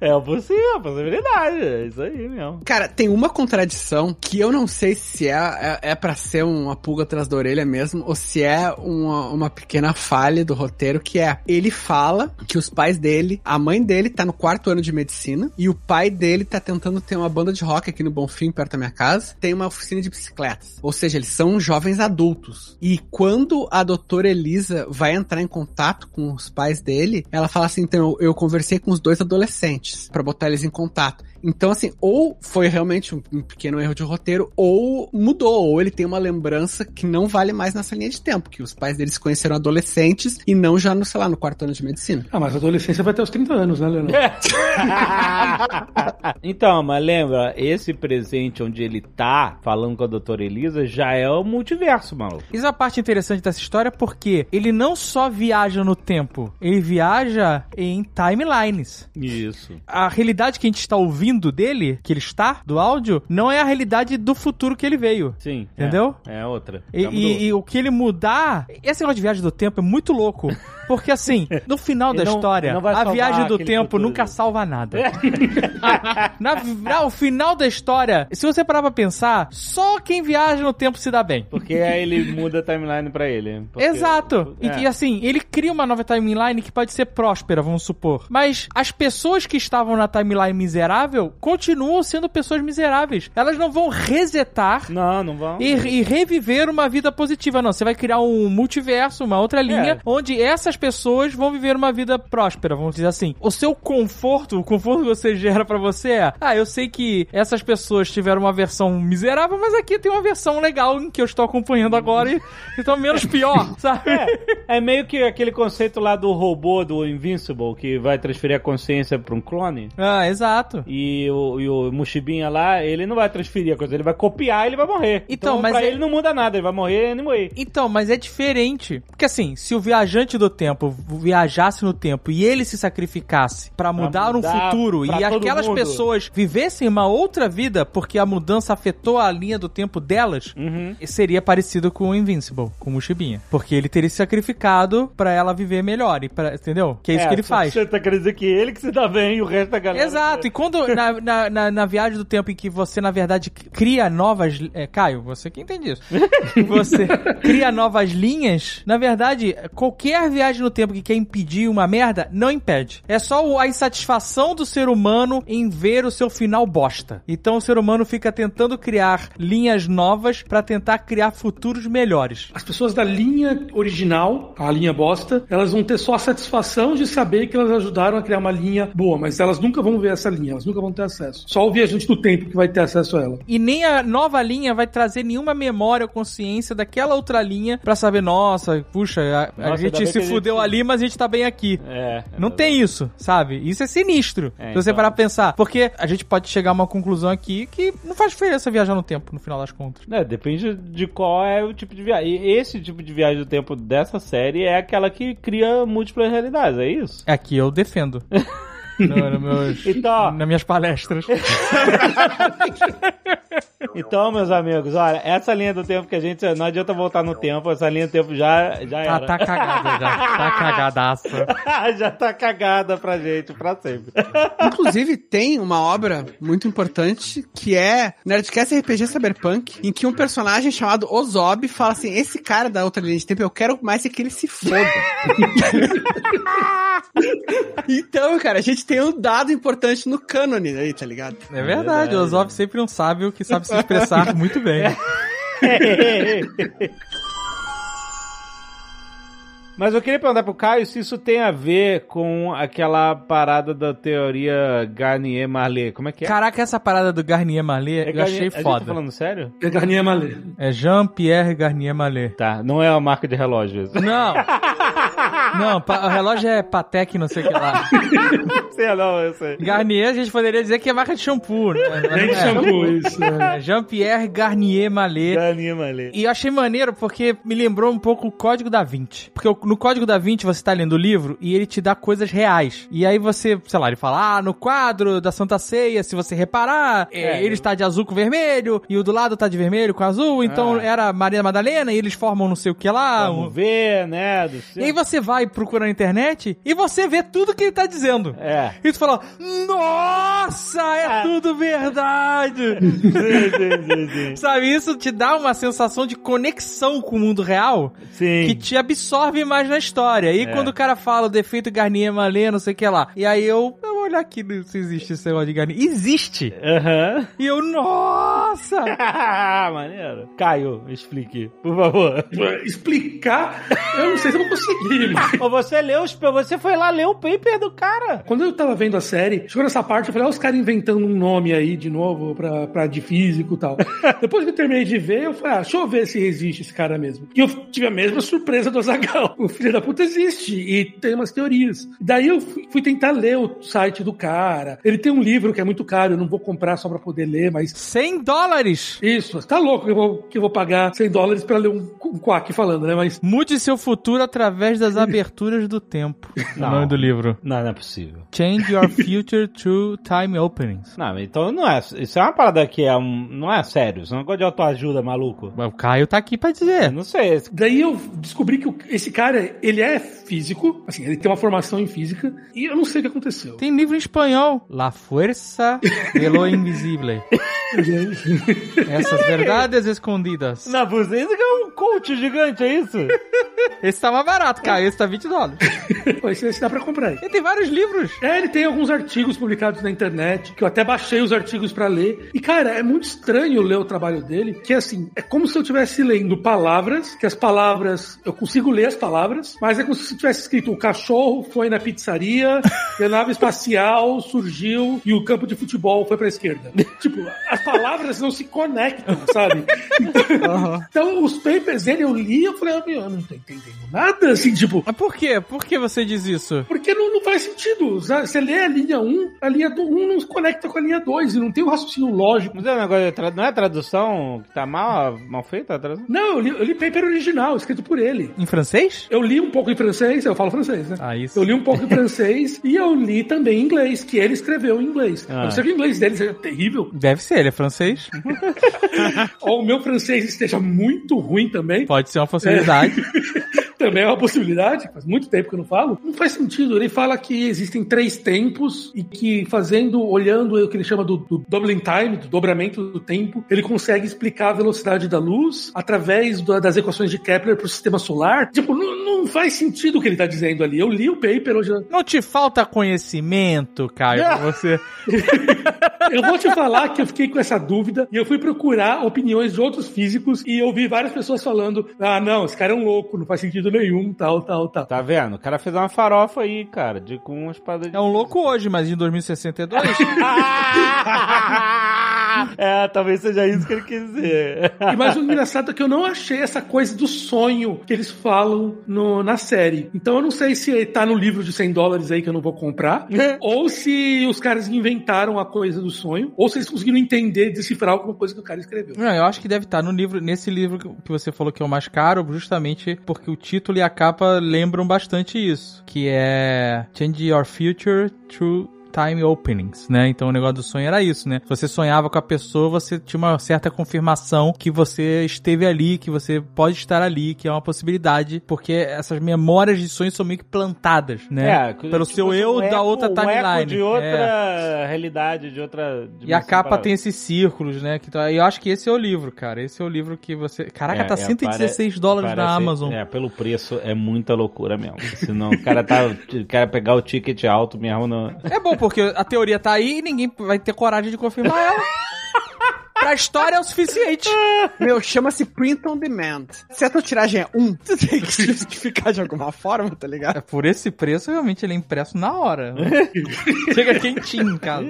S2: É possível, a possibilidade. É isso aí mesmo.
S3: Cara, tem uma contradição que eu não sei se é, é, é para ser uma pulga atrás da orelha mesmo, ou se é uma, uma pequena falha do roteiro, que é, ele fala que os pais dele, a mãe dele tá no quarto ano de medicina, e o pai dele tá tentando ter uma banda de rock aqui no Bonfim, perto da minha casa, tem uma oficina de bicicletas. Ou seja, eles são jovens adultos. E quando a doutora Elisa vai entrar em contato com os pais dele, ela fala assim, então, eu conversei com os dois adolescentes pra botar eles em contato. Então, assim, ou foi realmente um, pequeno erro de roteiro, ou mudou, ou ele tem uma lembrança que não vale mais nessa linha de tempo, que os pais deles se conheceram adolescentes e não já no, sei lá, no quarto ano de medicina.
S4: Ah, mas a adolescência vai até os 30 anos, né, Leonardo?
S2: então, mas lembra, esse presente onde ele tá falando com a doutora Elisa já é o multiverso, maluco.
S5: Isso é a parte interessante dessa história porque ele não só viaja no tempo, ele viaja em timelines.
S2: Isso.
S5: A realidade que a gente está ouvindo dele, que ele está, do áudio, não é a realidade do futuro que ele veio.
S2: Sim.
S5: Entendeu?
S2: É, é outra.
S5: E, e- e o que ele mudar. Esse negócio de viagem do tempo é muito louco. Porque assim, no final da
S2: não-
S5: história,
S2: não
S5: a viagem do tempo nunca
S2: dele.
S5: salva nada. Na, na- o final da história, se você parar pra pensar, só quem viaja no tempo se dá bem.
S2: Porque aí ele muda a timeline pra ele. Porque-
S5: Exato. E,
S2: É.
S5: e assim, ele cria uma nova timeline que pode ser próspera, vamos supor. Mas as pessoas que estavam na timeline miserável continuam sendo pessoas miseráveis. Elas não vão resetar
S2: Não, não vão.
S5: e, e reviver uma vida positiva. Não, você vai criar um multiverso, uma outra linha,
S2: É.
S5: onde essas pessoas vão viver uma vida próspera, vamos dizer assim. O seu conforto, o conforto que você gera pra você é, ah, eu sei que essas pessoas tiveram uma versão miserável, mas aqui tem uma versão legal em que eu estou acompanhando agora e então menos pior, sabe?
S2: É, é meio que aquele conceito lá do robô do Invincible que vai transferir a consciência pra um clone.
S5: Ah, exato.
S2: E o, e o Mushibinha lá, ele não vai transferir a coisa, ele vai copiar e ele vai morrer.
S5: Então, mas
S2: pra
S5: é-
S2: ele não muda nada, ele vai morrer e morrer.
S5: Então, mas é diferente. Porque assim, se o viajante do tempo viajasse no tempo e ele se sacrificasse pra mudar, um
S2: mudar
S5: futuro
S2: pra
S5: e aquelas
S2: mundo.
S5: pessoas vivessem uma outra vida porque a mudança afetou a linha do tempo delas,
S2: Uhum.
S5: seria parecido com o Invincible, com o Mushibinha. Porque ele teria se sacrificado pra ela viver melhor, e pra, entendeu? Que é isso que ele faz.
S2: Você tá querendo dizer que ele que se dá bem e o resto da galera.
S5: Exato, e quando na, na, na, na viagem do tempo em que você, na verdade, cria novas. É, Caio, você que entende isso. Você cria novas linhas, na verdade, qualquer viagem no tempo que quer impedir uma merda, não impede. É só a insatisfação do ser humano em ver o seu final bosta. Então o ser humano fica tentando criar linhas novas pra tentar criar futuros melhores.
S4: As pessoas da linha original, a linha bosta, elas vão ter só a satisfação de saber que elas ajudaram a criar uma linha boa, mas elas nunca vão ver essa linha, elas nunca vão ter acesso. Só o viajante do tempo que vai ter acesso a ela.
S5: E nem a nova linha vai trazer nenhuma memória ou consciência daquela outra linha pra saber, nossa, puxa, a, a
S2: Nossa, ainda
S5: gente se
S2: a gente-
S5: fudeu ali, mas a gente tá bem aqui.
S2: É.
S5: Não tem isso, sabe? Isso é sinistro.
S2: É,
S5: se você
S2: então.
S5: parar pra pensar. Porque a gente pode chegar a uma conclusão aqui que não faz diferença viajar no tempo, no final das contas.
S2: É, depende de qual é o tipo de viagem. E esse tipo de viagem do tempo dessa série é aquela que cria múltiplas realidades, é isso?
S5: Aqui eu defendo. no, no meus,
S2: Então-
S5: nas minhas palestras.
S2: Então, meus amigos, olha, essa linha do tempo que a gente. Não adianta voltar no tempo, essa linha do tempo já, já
S5: Tá,
S2: era.
S5: tá cagada já. Tá cagadaça.
S2: já tá cagada pra gente, pra sempre.
S3: Inclusive, tem uma obra muito importante que é Nerdcast RPG Cyberpunk, em que um personagem chamado Ozob fala assim: esse cara da outra linha de tempo, eu quero mais é que ele se foda. então, cara, a gente tem um dado importante no cânone aí, tá ligado?
S5: É verdade, o Ozob sempre um sábio que sabe se expressar muito bem.
S2: Mas eu queria perguntar pro Caio se isso tem a ver com aquela parada da teoria Garnier-Marley. Como é que é?
S5: Caraca, essa parada do Garnier Mallet, eu
S2: Garnier-
S5: achei
S2: A gente tá
S5: foda.
S2: falando sério?
S4: É Garnier Malé.
S5: É Jean-Pierre Garnier Mallet.
S2: Tá, não é uma marca de relógio isso.
S5: Não. Não, pa- o relógio é Patek, não sei o que lá.
S2: Sei não, eu sei.
S5: Garnier, a gente poderia dizer que é marca de shampoo, né? Mas
S4: Nem
S5: é.
S4: shampoo, isso. É.
S5: É Jean-Pierre Garnier Mallet.
S2: Garnier-Marley.
S5: E eu achei maneiro porque me lembrou um pouco o Código da Vinci. Porque no Código da Vinci você tá lendo o livro e ele te dá coisas reais. E aí você, sei lá, ele fala, ah, no quadro da Santa Ceia, se você reparar, é,
S2: É.
S5: ele está de azul com vermelho e o do lado tá de vermelho com azul, então
S2: Ah.
S5: era Maria Madalena e eles formam não sei o que lá. um-
S2: Vamos ver, né? Do
S5: E aí você vai procurar na internet e você vê tudo que ele tá dizendo.
S2: É.
S5: E tu fala, nossa, é tudo verdade!
S2: Sim, sim, sim, sim.
S5: Sabe, isso te dá uma sensação de conexão com o mundo real
S2: Sim.
S5: que te absorve mais na história. E
S2: É.
S5: quando o cara fala o defeito Garnier Malé, não sei o que lá. E aí eu, eu olhar aqui se existe esse negócio de Garnier. Existe!
S2: Aham.
S5: E eu, nossa!
S2: Maneiro. Caio, explique, por favor.
S4: Explicar, eu não sei se eu vou conseguir, mas...
S2: Você leu. Você foi lá ler o paper do cara.
S4: Quando eu tava vendo a série, chegou nessa parte, eu falei, olha os caras inventando um nome aí de novo pra, pra de físico e tal. Depois que eu terminei de ver, eu falei, ah, deixa eu ver se existe esse cara mesmo. E eu tive a mesma surpresa do Azagal. O filho da puta existe e tem umas teorias. Daí eu fui tentar ler o site do cara. Ele tem um livro que é muito caro, eu não vou comprar só pra poder ler, mas
S5: 100 dólares!
S4: isso, tá louco que eu vou, que eu vou pagar 100 dólares pra ler um, um quack falando, né? Mas
S5: Mude seu futuro através das aberturas do tempo.
S2: Não.
S5: O nome do livro.
S2: Não, não é possível.
S5: Change your future through time openings.
S2: Não, então não é. Isso é uma parada que é um. Não é sério. Isso é um negócio de autoajuda, maluco.
S5: O Caio tá aqui pra
S2: Eu
S5: dizer.
S2: não sei.
S4: Daí eu descobri que o- esse cara, ele é físico, assim, ele tem uma formação em física, e eu não sei o que aconteceu.
S5: Tem livro em espanhol. La fuerza de lo invisible. Essas verdades escondidas.
S2: Isso que é um coach gigante, é isso?
S5: Esse tá mais barato, Caio. Esse tá 20 dólares.
S4: Esse, esse dá pra comprar aí.
S5: Ele tem vários livros.
S4: É, ele tem alguns artigos publicados na internet, que eu até baixei os artigos pra ler. E, cara, é muito estranho ler o trabalho dele, que assim, é como se eu estivesse lendo palavras, que as palavras, eu consigo ler as palavras, mas é como se tivesse escrito o cachorro foi na pizzaria, e a nave espacial surgiu e o campo de futebol foi pra esquerda. tipo, as palavras não se conectam, sabe? Então, os papers dele eu li, eu falei, ah, meu, eu não tô entendendo nada, assim, tipo,
S5: Mas por quê? Por que você diz isso?
S4: porque não, não faz sentido. sabe? Você lê a linha 1, a linha 1 não se conecta com a linha 2 e não tem um raciocínio lógico.
S2: Mas é um negócio de tra- não é tradução que tá mal, mal feita a tradução?
S4: Não, eu li, eu li paper original, escrito por ele.
S5: Em francês?
S4: Eu li um pouco em francês, eu falo francês, né?
S5: Ah, isso.
S4: Eu li um pouco em francês e eu li também em inglês, que ele escreveu em inglês.
S2: Ah.
S4: A não ser que o inglês dele seja terrível,
S5: Deve ser, ele é francês.
S4: ou o meu francês esteja muito ruim também.
S5: Pode ser uma possibilidade.
S4: também é uma possibilidade, faz muito tempo que eu não falo. Não faz sentido. Ele fala que existem três tempos e que fazendo, olhando o que ele chama do, do doubling time, do dobramento do tempo, ele consegue explicar a velocidade da luz através da- das equações de Kepler para o sistema solar. Tipo, não, não faz sentido o que ele está dizendo ali. Eu li o paper hoje.
S5: Não te falta conhecimento, Caio, pra você.
S4: Eu vou te falar que eu fiquei com essa dúvida e eu fui procurar opiniões de outros físicos e eu vi várias pessoas falando: ah, não, esse cara é um louco, não faz sentido nenhum, tal, tal, tal.
S2: Tá vendo? O cara fez uma farofa aí, cara, de com umas paradas de...
S5: É um louco hoje, mas em 2062.
S2: é, talvez seja isso que ele quis dizer.
S4: E mais o engraçado é que eu não achei essa coisa do sonho que eles falam no- na série. Então eu não sei se tá no livro de 100 dólares aí que eu não vou comprar, ou se os caras inventaram a coisa do sonho, ou se eles conseguiram entender, decifrar alguma coisa que o cara escreveu.
S5: Não, eu acho que deve estar no livro, nesse livro que você falou que é o mais caro, justamente porque o título e a capa lembram bastante isso, que é Change Your Future Through time openings, né? Então o negócio do sonho era isso, né? Você sonhava com a pessoa, você tinha uma certa confirmação que você esteve ali, que você pode estar ali, que é uma possibilidade, porque essas memórias de sonhos são meio que plantadas, né? Pelo
S2: tipo,
S5: seu eu
S2: um
S5: da
S2: eco-
S5: outra
S2: um
S5: timeline.
S2: eco de outra
S5: É.
S2: realidade, de outra.
S5: E a capa tem esses círculos, né? Que tá- eu acho que esse é o livro, cara. Esse é o livro que você. Caraca,
S2: É,
S5: tá
S2: é,
S5: 116
S2: pare-
S5: dólares na
S2: parece-
S5: Amazon.
S2: É, pelo preço é muita loucura mesmo. Senão o cara tá. o cara pegar o ticket alto mesmo no.
S5: É bom, porque a teoria tá aí e ninguém vai ter coragem de confirmar ela. pra história é o suficiente.
S3: Meu, chama-se print on demand. Se a tua tiragem é 1, tu tem que justificar de alguma forma, tá ligado?
S5: É, Por esse preço, realmente ele é impresso na hora. Chega quentinho em casa.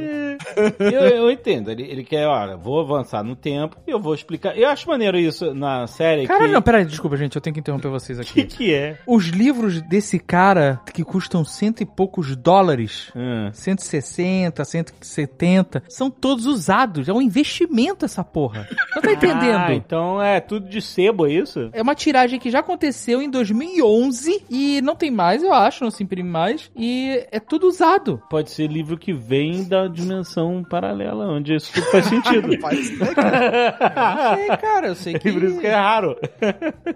S2: Eu, eu entendo. Ele, ele quer, olha, vou avançar no tempo e eu vou explicar. Eu acho maneiro isso na série.
S5: Caralho,
S2: que...
S5: não, peraí, desculpa, gente, eu tenho que interromper vocês
S2: O que,
S5: aqui.
S2: que é?
S5: Os livros desse cara, que custam cento e poucos dólares,
S2: Hum.
S5: 160, 170, são todos usados. É um investimento essa porra. Não tá entendendo?
S2: Ah, então é tudo de sebo, é isso?
S5: É uma tiragem que já aconteceu em 2011 e não tem mais, eu acho, não se imprime mais. E é tudo usado.
S2: Pode ser livro que vem da dimensão paralela, onde isso tudo faz sentido.
S3: Ser, cara.
S5: Eu sei, cara, eu sei que.
S2: Por isso que é raro.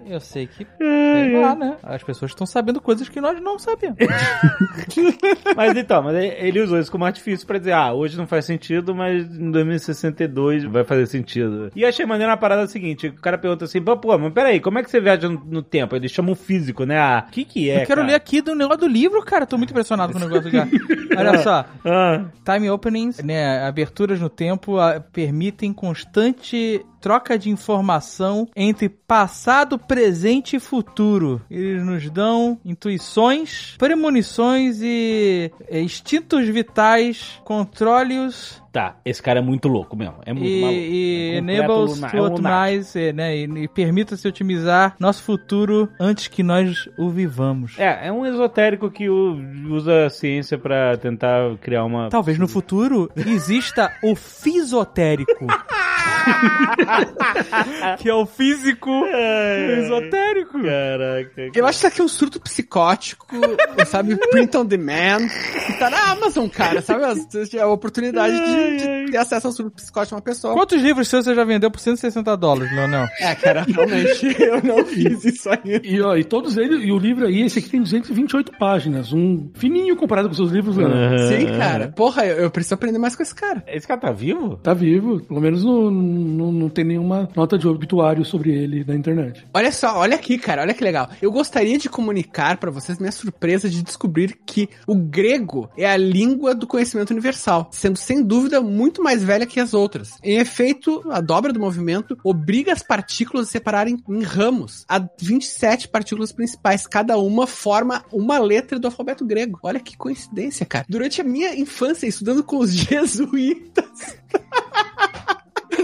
S5: Eu sei que. Sei lá, né? As pessoas estão sabendo coisas que nós não sabemos.
S2: Mas então, mas ele ele usou isso como artifício pra dizer, ah, hoje não faz sentido, mas em 2062 vai fazer sentido. E achei maneiro uma parada seguinte, o cara pergunta assim, pô, pô, mas peraí, como é que você viaja no, no tempo? Ele chama um físico, né? Ah, o que que é,
S5: eu quero
S2: cara?
S5: ler aqui do negócio do livro, cara. Tô muito impressionado com o negócio do cara. Olha só.
S2: Ah,
S5: Time openings, né, aberturas no tempo ah, permitem constante troca de informação entre passado, presente e futuro. Eles nos dão intuições, premonições e eh, instintos vitais, controle-os
S2: tá, esse cara é muito louco mesmo, é muito
S5: e,
S2: maluco.
S5: e
S2: É
S5: enables to
S2: é um
S5: optimize, eh, né, e, e permita-se otimizar nosso futuro antes que nós o vivamos.
S2: É, é um esotérico que usa a ciência pra tentar criar uma...
S5: Talvez no futuro exista o fisotérico. que é o físico esotérico.
S2: Caraca.
S3: Eu acho que isso aqui é um surto psicótico, sabe? Print on demand. Que tá na Amazon, cara, sabe? É a oportunidade de, de ter acesso ao surto psicótico de uma pessoa.
S5: Quantos livros seus você já vendeu por 160 dólares, Leonel?
S3: É, cara, realmente, eu não fiz isso ainda.
S4: E, ó, e todos eles, e o livro aí, esse aqui tem 228 páginas, um fininho comparado com os seus livros, Leandro.
S3: Sim, cara. Porra, eu, eu preciso aprender mais com esse cara.
S2: Esse cara tá vivo?
S4: Tá vivo, pelo menos não, não, não tem nenhuma nota de obituário sobre ele na internet.
S3: Olha só, olha aqui, cara, olha que legal. Eu gostaria de comunicar pra vocês minha surpresa de descobrir que o grego é a língua do conhecimento universal, sendo sem dúvida muito mais velha que as outras. Em efeito, a dobra do movimento obriga as partículas a se separarem em ramos. Há 27 partículas principais, cada uma forma uma letra do alfabeto grego. Olha que coincidência, cara. Durante a minha infância, estudando com os jesuítas,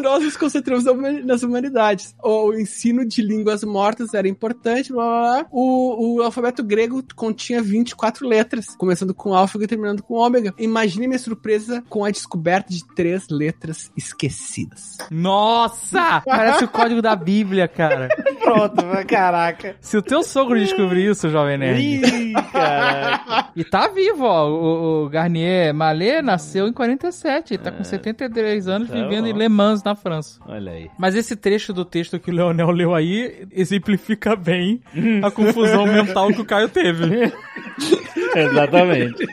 S3: nós nos concentramos nas humanidades. O ensino de línguas mortas era importante, blá, blá, blá. O, o alfabeto grego continha 24 letras, começando com alfa e terminando com ômega. Imagine minha surpresa com a descoberta de três letras esquecidas.
S5: Nossa! Parece o código da Bíblia, cara.
S2: Pronto, caraca.
S5: Se o teu sogro descobrir isso, jovem nerd.
S2: Ih, caraca.
S5: E tá vivo, ó. O, o Garnier Mallet nasceu em 47. Ele tá com 73 anos
S2: tá
S5: vivendo
S2: bom.
S5: em Le Mans, na França.
S2: Olha aí.
S5: Mas esse trecho do texto que o Leonel leu aí exemplifica bem a confusão mental que o Caio teve.
S2: Exatamente.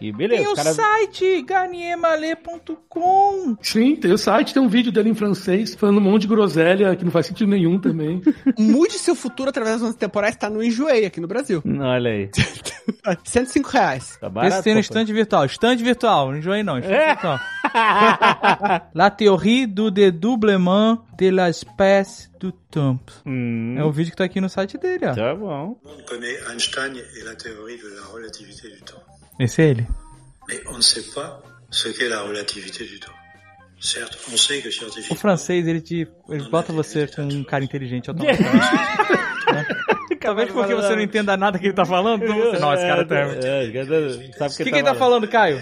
S2: E beleza,
S5: Tem o
S2: cara...
S5: site garniermallet.com.
S4: Sim, tem o site, tem um vídeo dele em francês, falando um monte de groselha que não faz sentido nenhum também.
S3: Mude seu futuro através das ondas temporais, tá no Enjoei aqui no Brasil.
S2: Olha aí.
S3: 105 reais.
S2: Tá barato.
S5: Esse tem no stand virtual. Stand virtual, não enjoei não. Stand
S2: É.
S5: virtual. La théorie du dédoublement de l'espèce du temps.
S2: Hum,
S5: É o vídeo que tá aqui no site dele, ó.
S2: Tá bom.
S8: On connaît Einstein et la théorie de la relativité du temps.
S5: Esse é ele.
S8: Mais on ne sait pas ce qu'est la relativité du temps. Certes, on sait que
S5: O francês, ele te. Ele bota você com um cara inteligente automaticamente. Né? Talvez porque você não entenda nada que ele tá falando. Então você, não, esse cara tá.
S2: É, é, sabe
S5: O que, que ele tá falando, Caio?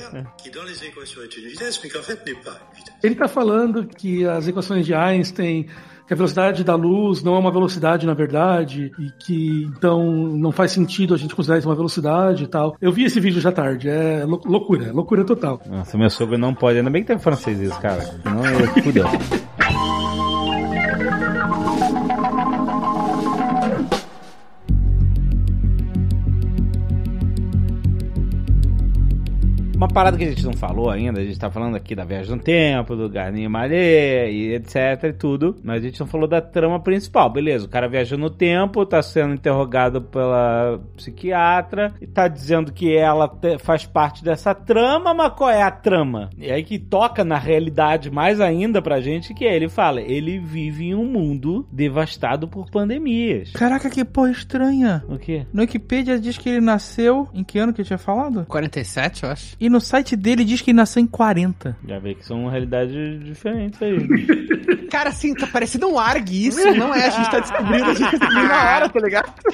S8: vitesse.
S4: Ele tá falando que as equações de Einstein que a velocidade da luz não é uma velocidade, na verdade, e que então não faz sentido a gente considerar isso uma velocidade e tal. Eu vi esse vídeo já tarde, é lou- loucura, loucura total.
S2: Nossa, meu sogro não pode. Ainda bem que tem francês isso, cara. Senão eu fudeu. Uma parada que a gente não falou ainda, a gente tá falando aqui da viagem no tempo, do Garnier Malé e etc e tudo, mas a gente não falou da trama principal. Beleza, o cara viajou no tempo, tá sendo interrogado pela psiquiatra e tá dizendo que ela te- faz parte dessa trama, mas qual é a trama? E aí que toca na realidade mais ainda pra gente, que é, ele fala, ele vive em um mundo devastado por pandemias.
S5: Caraca, que porra estranha.
S2: O quê?
S5: No Wikipedia diz que ele nasceu. Em que ano que eu tinha falado?
S3: 47, eu acho.
S5: E no site dele diz que ele nasceu em 40.
S2: Já vê que são realidades diferentes aí.
S3: Cara, assim, tá parecendo um ARG isso, não é? A gente tá descobrindo, a gente descobriu na hora, tá ligado?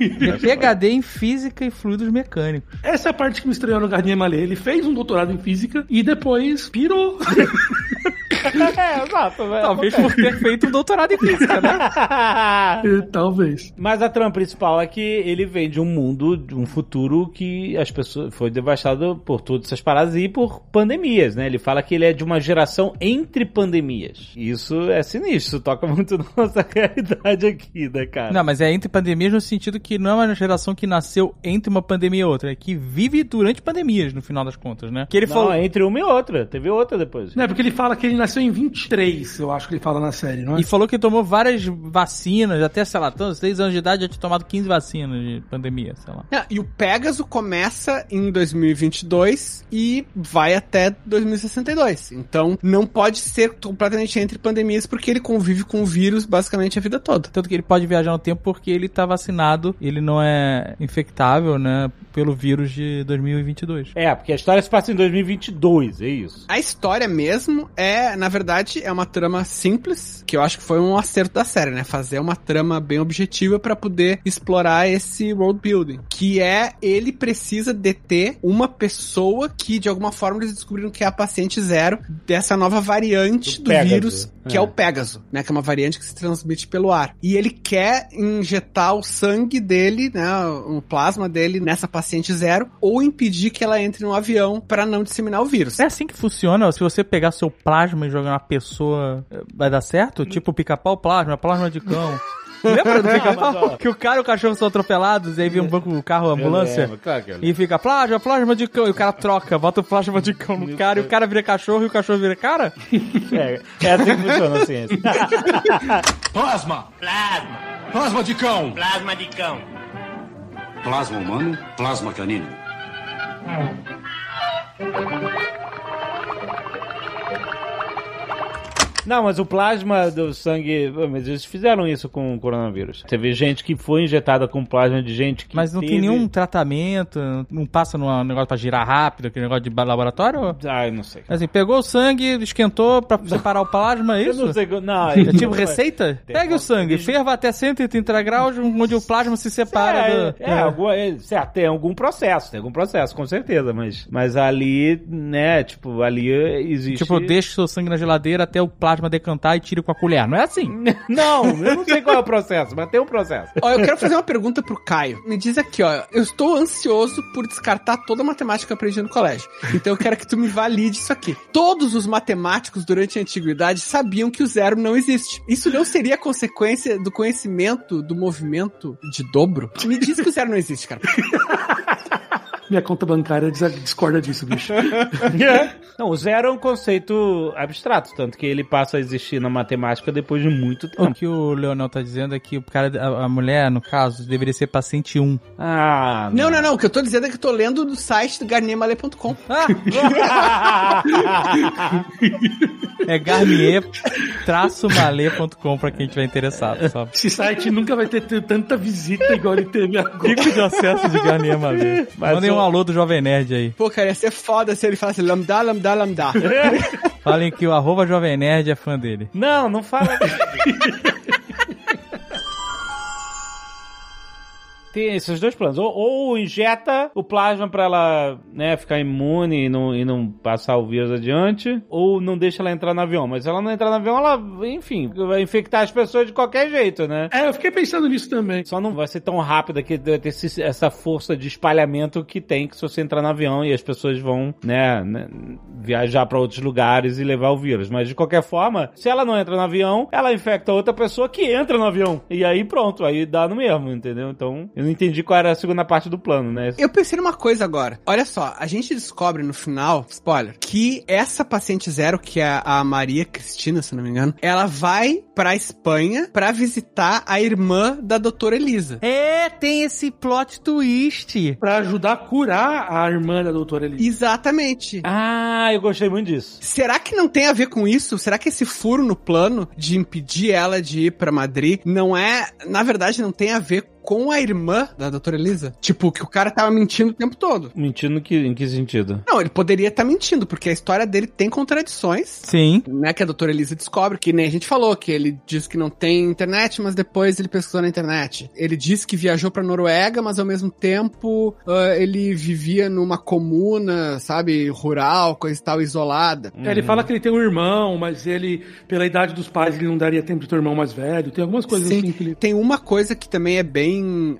S5: É PHD em física e fluidos mecânicos.
S4: Essa é a parte que me estranhou no Garnier Malé. Ele fez um doutorado em física e depois pirou.
S2: é, exato.
S5: Talvez por ter feito um doutorado em física, né?
S4: E Talvez.
S2: Mas a trama principal é que ele vem de um mundo, de um futuro que as pessoas foi devastado por todas essas paradas e por pandemias, né? Ele fala que ele é de uma geração entre pandemias. Isso é sinistro, isso toca muito na nossa realidade aqui, né, cara?
S5: Não, mas é entre pandemias no sentido que não é uma geração que nasceu entre uma pandemia e outra, é que vive durante pandemias, no final das contas, né? Que ele
S2: Não,
S5: falou.
S2: é entre uma e outra. Teve outra depois.
S4: Não é porque ele fala que ele nasceu em 23, eu acho que ele fala na série, não é?
S5: E falou que tomou várias vacinas, até, sei lá, tantos, 6 anos de idade já tinha tomado 15 vacinas de pandemia, sei lá.
S3: Ah, e o Pegasus começa em 2022 e vai até 2062. Então, não pode ser completamente entre pandemias, porque ele convive com o vírus basicamente a vida toda.
S5: Tanto que ele pode viajar no tempo porque ele tá vacinado, ele não é infectável, né, pelo vírus de 2022.
S2: É, porque a história se passa em 2022, é isso.
S3: A história mesmo é, na verdade, é uma trama simples, que eu acho que foi um acerto da série, né? Fazer uma trama bem objetiva pra poder explorar esse world building, que é ele precisa deter uma pessoa que de alguma forma eles descobriram que é a paciente zero dessa nova variante
S2: Do
S3: do, vírus, que é.
S2: É.
S3: o Pégaso, né? Que é uma variante que se transmite pelo ar. E ele quer injetar o sangue dele, né, o plasma dele nessa paciente zero ou impedir que ela entre no avião pra não disseminar o vírus.
S5: É assim que funciona? Se você pegar seu plasma jogar na pessoa, vai dar certo? Tipo pica-pau plasma, plasma de cão. Lembra do pica-pau? Que o cara e o cachorro são atropelados, e aí vem um banco, um carro, ambulância.
S2: lembro, claro.
S5: E fica plasma, plasma de cão. E o cara troca, bota o plasma de cão no cara, e o cara vira cachorro e o cachorro vira cara?
S2: É, é assim que funciona a ciência.
S9: Plasma!
S10: Plasma,
S9: Plasma de cão!
S10: plasma de cão.
S9: Plasma humano, plasma canino.
S2: Não, mas o plasma do sangue. Mas eles fizeram isso com o coronavírus. Teve gente que foi injetada com plasma de gente que.
S5: Mas não
S2: teve...
S5: tem nenhum tratamento, não passa num negócio pra girar rápido, aquele negócio de laboratório?
S2: Ah, eu não sei.
S5: Assim, pegou o sangue, esquentou pra separar o plasma, é
S2: Eu
S5: isso?
S2: não sei. Não,
S5: É tipo receita?
S2: Tem
S5: Pegue o sangue, ferva até 130 graus, onde o plasma se separa
S2: É,
S5: do...
S2: é, algum- é, certo, tem algum processo, tem algum processo, com certeza, mas, mas ali, né, tipo, ali existe...
S5: Tipo, deixa o seu sangue na geladeira até o plasma decantar e tira com a colher. Não é assim.
S2: Não, eu não sei qual é o processo, mas tem um processo.
S3: Ó, eu quero fazer uma pergunta pro Caio. Me diz aqui, ó. Eu estou ansioso por descartar toda a matemática que eu aprendi no colégio. Então eu quero que tu me valide isso aqui. Todos os matemáticos durante a antiguidade sabiam que o zero não existe. Isso não seria consequência do conhecimento do movimento de dobro? Me diz que o zero não existe, cara.
S4: Minha conta bancária dis- discorda disso, bicho.
S2: Não, o zero é um conceito abstrato, tanto que ele passa a existir na matemática depois de muito
S5: O
S2: tempo.
S5: que o Leonel tá dizendo é que o cara, a, a mulher, no caso, deveria ser paciente 1.
S2: Ah,
S3: Não, não, não. O que eu tô dizendo é que eu tô lendo do site do garniermalé.com.
S5: É garnier-malê.com pra quem tiver interessado. Só
S4: Esse site nunca vai ter, ter tanta visita igual ele teve agora.
S5: Pico de acesso de Garnier.
S2: Mas
S5: Mandem um
S2: o-
S5: alô do Jovem Nerd aí.
S3: Pô, cara, ia ser foda se ele falasse lambda, lambda, lambda.
S5: Falem que o arroba Jovem Nerd é fã dele.
S2: Não, não fala. Tem esses dois planos. Ou, ou injeta o plasma pra ela, né, ficar imune e não, e não passar o vírus adiante, ou não deixa ela entrar no avião. Mas se ela não entrar no avião, ela, enfim, vai infectar as pessoas de qualquer jeito, né?
S4: É, eu fiquei pensando nisso também.
S2: Só não vai ser tão rápida que vai ter essa força de espalhamento que tem que se você entrar no avião e as pessoas vão, né, né, viajar pra outros lugares e levar o vírus. Mas de qualquer forma, se ela não entra no avião, ela infecta outra pessoa que entra no avião. E aí pronto, aí dá no mesmo, entendeu? Então, eu não entendi qual era a segunda parte do plano, né?
S3: Eu pensei numa coisa agora. Olha só, a gente descobre no final, spoiler, que essa paciente zero, que é a Maria Cristina, se não me engano, ela vai pra Espanha pra visitar a irmã da doutora Elisa.
S5: É, tem esse plot twist.
S4: Pra ajudar a curar a irmã da doutora Elisa.
S3: Exatamente.
S2: Ah, eu gostei muito disso.
S3: Será que não tem a ver com isso? Será que esse furo no plano de impedir ela de ir pra Madrid não é, na verdade, não tem a ver com a irmã da doutora Elisa? Tipo, que o cara tava mentindo o tempo todo.
S2: Mentindo que, em que sentido?
S3: Não, ele poderia estar mentindo, porque a história dele tem contradições.
S5: Sim.
S3: Né, que a doutora Elisa descobre, que nem a gente falou, que ele diz que não tem internet, mas depois ele pesquisou na internet. Ele disse que viajou pra Noruega, mas ao mesmo tempo ah, ele vivia numa comuna, sabe, rural, coisa e tal, isolada.
S4: É, ele fala que ele tem um irmão, mas ele, pela idade dos pais, ele não daria tempo de ter um irmão mais velho. Tem algumas coisas
S3: Sim.
S4: assim que ele.
S3: Tem uma coisa que também é bem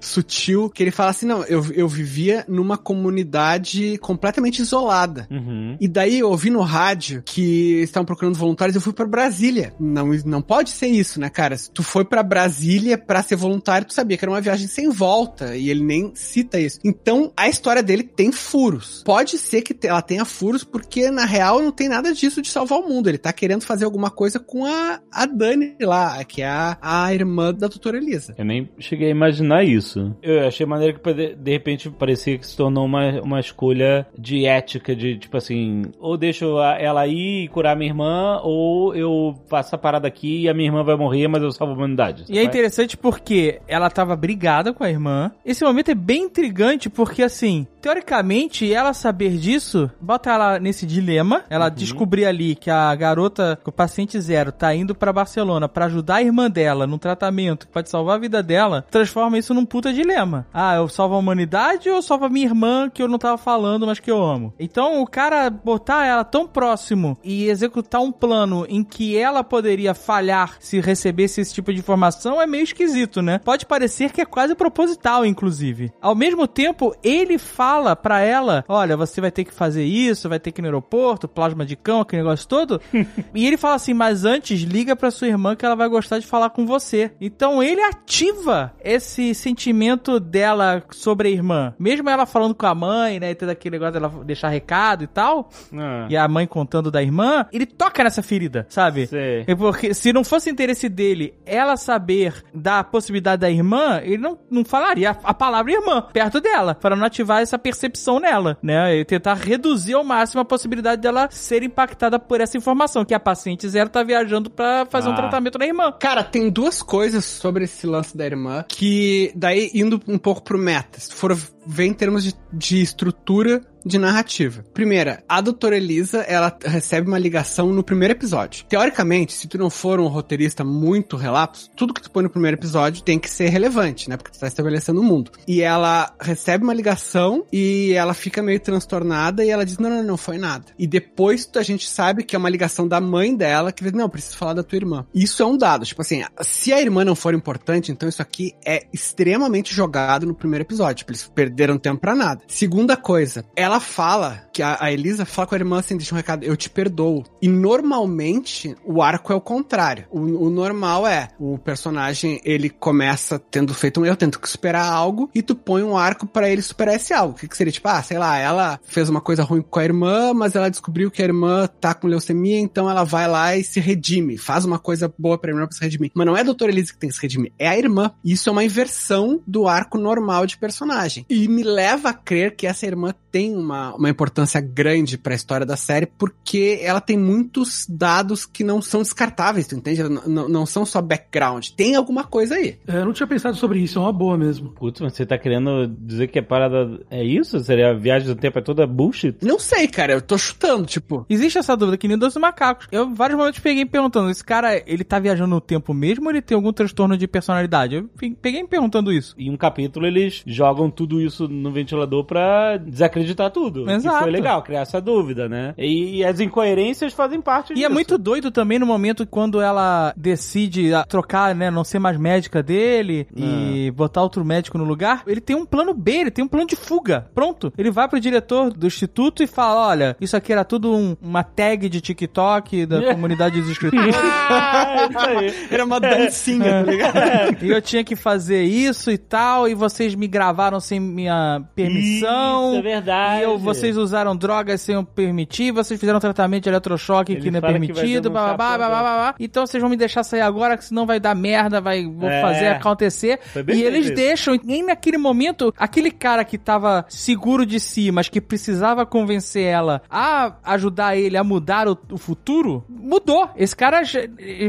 S3: sutil, que ele fala assim, não, eu, eu vivia numa comunidade completamente isolada.
S2: Uhum.
S3: E daí eu ouvi no rádio que estavam procurando voluntários, eu fui pra Brasília. Não, não pode ser isso, né, cara? Se tu foi pra Brasília pra ser voluntário, tu sabia que era uma viagem sem volta, e ele nem cita isso. Então, a história dele tem furos. Pode ser que ela tenha furos, porque na real não tem nada disso de salvar o mundo. Ele tá querendo fazer alguma coisa com a, a Dani lá, que é a, a irmã da doutora Elisa.
S2: Eu nem cheguei a imaginar isso. Eu achei maneiro que de repente parecia que se tornou uma, uma escolha de ética, de tipo assim, ou deixo ela ir e curar minha irmã, ou eu faço a parada aqui e a minha irmã vai morrer, mas eu salvo a humanidade.
S5: E é interessante porque ela tava brigada com a irmã. Esse momento é bem intrigante porque, assim, teoricamente, ela saber disso, bota ela nesse dilema. Ela descobrir ali que a garota, que o paciente zero, tá indo pra Barcelona pra ajudar a irmã dela num tratamento que pode salvar a vida dela, transforma isso num puta dilema. Ah, eu salvo a humanidade ou eu salvo a minha irmã que eu não tava falando, mas que eu amo? Então, o cara botar ela tão próximo e executar um plano em que ela poderia falhar se recebesse esse tipo de informação é meio esquisito, né? Pode parecer que é quase proposital, inclusive. Ao mesmo tempo, ele fala pra ela: olha, você vai ter que fazer isso, vai ter que ir no aeroporto, plasma de cão, aquele negócio todo. e ele fala assim: mas antes, liga pra sua irmã que ela vai gostar de falar com você. Então ele ativa esse sentimento dela sobre a irmã. Mesmo ela falando com a mãe, né? E tendo aquele negócio dela deixar recado e tal.
S2: Ah,
S5: E a mãe contando da irmã, ele toca nessa ferida, sabe?
S2: sei.
S5: É porque se não fosse interesse dele ela saber da possibilidade da irmã, ele não, não falaria a, a palavra irmã perto dela, para não ativar essa percepção nela, né? E tentar reduzir ao máximo a possibilidade dela ser impactada por essa informação, que a paciente zero tá viajando pra fazer um
S2: Ah.
S5: tratamento na irmã.
S3: Cara, tem duas coisas sobre esse lance da irmã que, daí, indo um pouco pro meta, se tu for ver em termos de, de estrutura de narrativa. Primeira, a doutora Elisa, ela recebe uma ligação no primeiro episódio. Teoricamente, se tu não for um roteirista muito relapso, tudo que tu põe no primeiro episódio tem que ser relevante, né? Porque tu tá estabelecendo o mundo. E ela recebe uma ligação e ela fica meio transtornada e ela diz, não, não, não foi nada. E depois a gente sabe que é uma ligação da mãe dela que diz, não, preciso falar da tua irmã. Isso é um dado. Tipo assim, se a irmã não for importante, então isso aqui é extremamente jogado no primeiro episódio. Tipo, eles perderam tempo pra nada. Segunda coisa, ela fala, que a, a Elisa fala com a irmã assim, deixa um recado, eu te perdoo. E normalmente, o arco é o contrário. O, o normal é, o personagem, ele começa tendo feito um erro, tendo que superar algo, e tu põe um arco pra ele superar esse algo. O que, que seria? Tipo, ah, sei lá, ela fez uma coisa ruim com a irmã, mas ela descobriu que a irmã tá com leucemia, então ela vai lá e se redime. Faz uma coisa boa pra irmã pra se redimir. Mas não é a doutora Elisa que tem que se redimir, é a irmã. Isso é uma inversão do arco normal de personagem. E E me leva a crer que essa irmã tem uma, uma importância grande pra história da série, porque ela tem muitos dados que não são descartáveis, tu entende? Não, não- são só background. Tem alguma coisa aí.
S4: É, eu não tinha pensado sobre isso, é uma boa mesmo.
S2: Putz, mas você tá querendo dizer que a parada é isso? Seria a viagem do tempo é toda bullshit?
S3: Não sei, cara, eu tô chutando, tipo.
S5: Existe essa dúvida que nem dos macacos. Eu, vários momentos, peguei me perguntando: esse cara, ele tá viajando no tempo mesmo ou ele tem algum transtorno de personalidade? Eu pe- peguei me perguntando isso.
S2: Em um capítulo eles jogam tudo isso no ventilador pra desacreditar tudo.
S5: Exato.
S2: foi legal, criar essa dúvida, né? E, e as incoerências fazem parte
S5: E
S2: disso.
S5: é muito doido também no momento quando ela decide ah, trocar, né, não ser mais médica dele e botar outro médico no lugar. Ele tem um plano B, ele tem um plano de fuga. Pronto. Ele vai pro diretor do instituto e fala: olha, isso aqui era tudo um- uma tag de TikTok da comunidade dos escritores.
S2: Ah, isso aí.
S3: Era uma dancinha, tá ligado?
S5: e eu tinha que fazer isso e tal, e vocês me gravaram sem minha permissão.
S2: Isso, é verdade.
S5: E eu, vocês usaram drogas sem eu permitir, vocês fizeram tratamento de eletrochoque
S2: Ele
S5: que não é permitido,
S2: denunciar
S5: babá,
S2: pra-
S5: babá, babá. Então vocês vão me deixar sair agora, que senão vai dar merda, vai, vou
S2: É.
S5: fazer acontecer. E eles
S2: feito
S5: deixam, e nem naquele momento, aquele cara que tava seguro de si, mas que precisava convencer ela a ajudar ele a mudar o, o futuro, mudou. Esse cara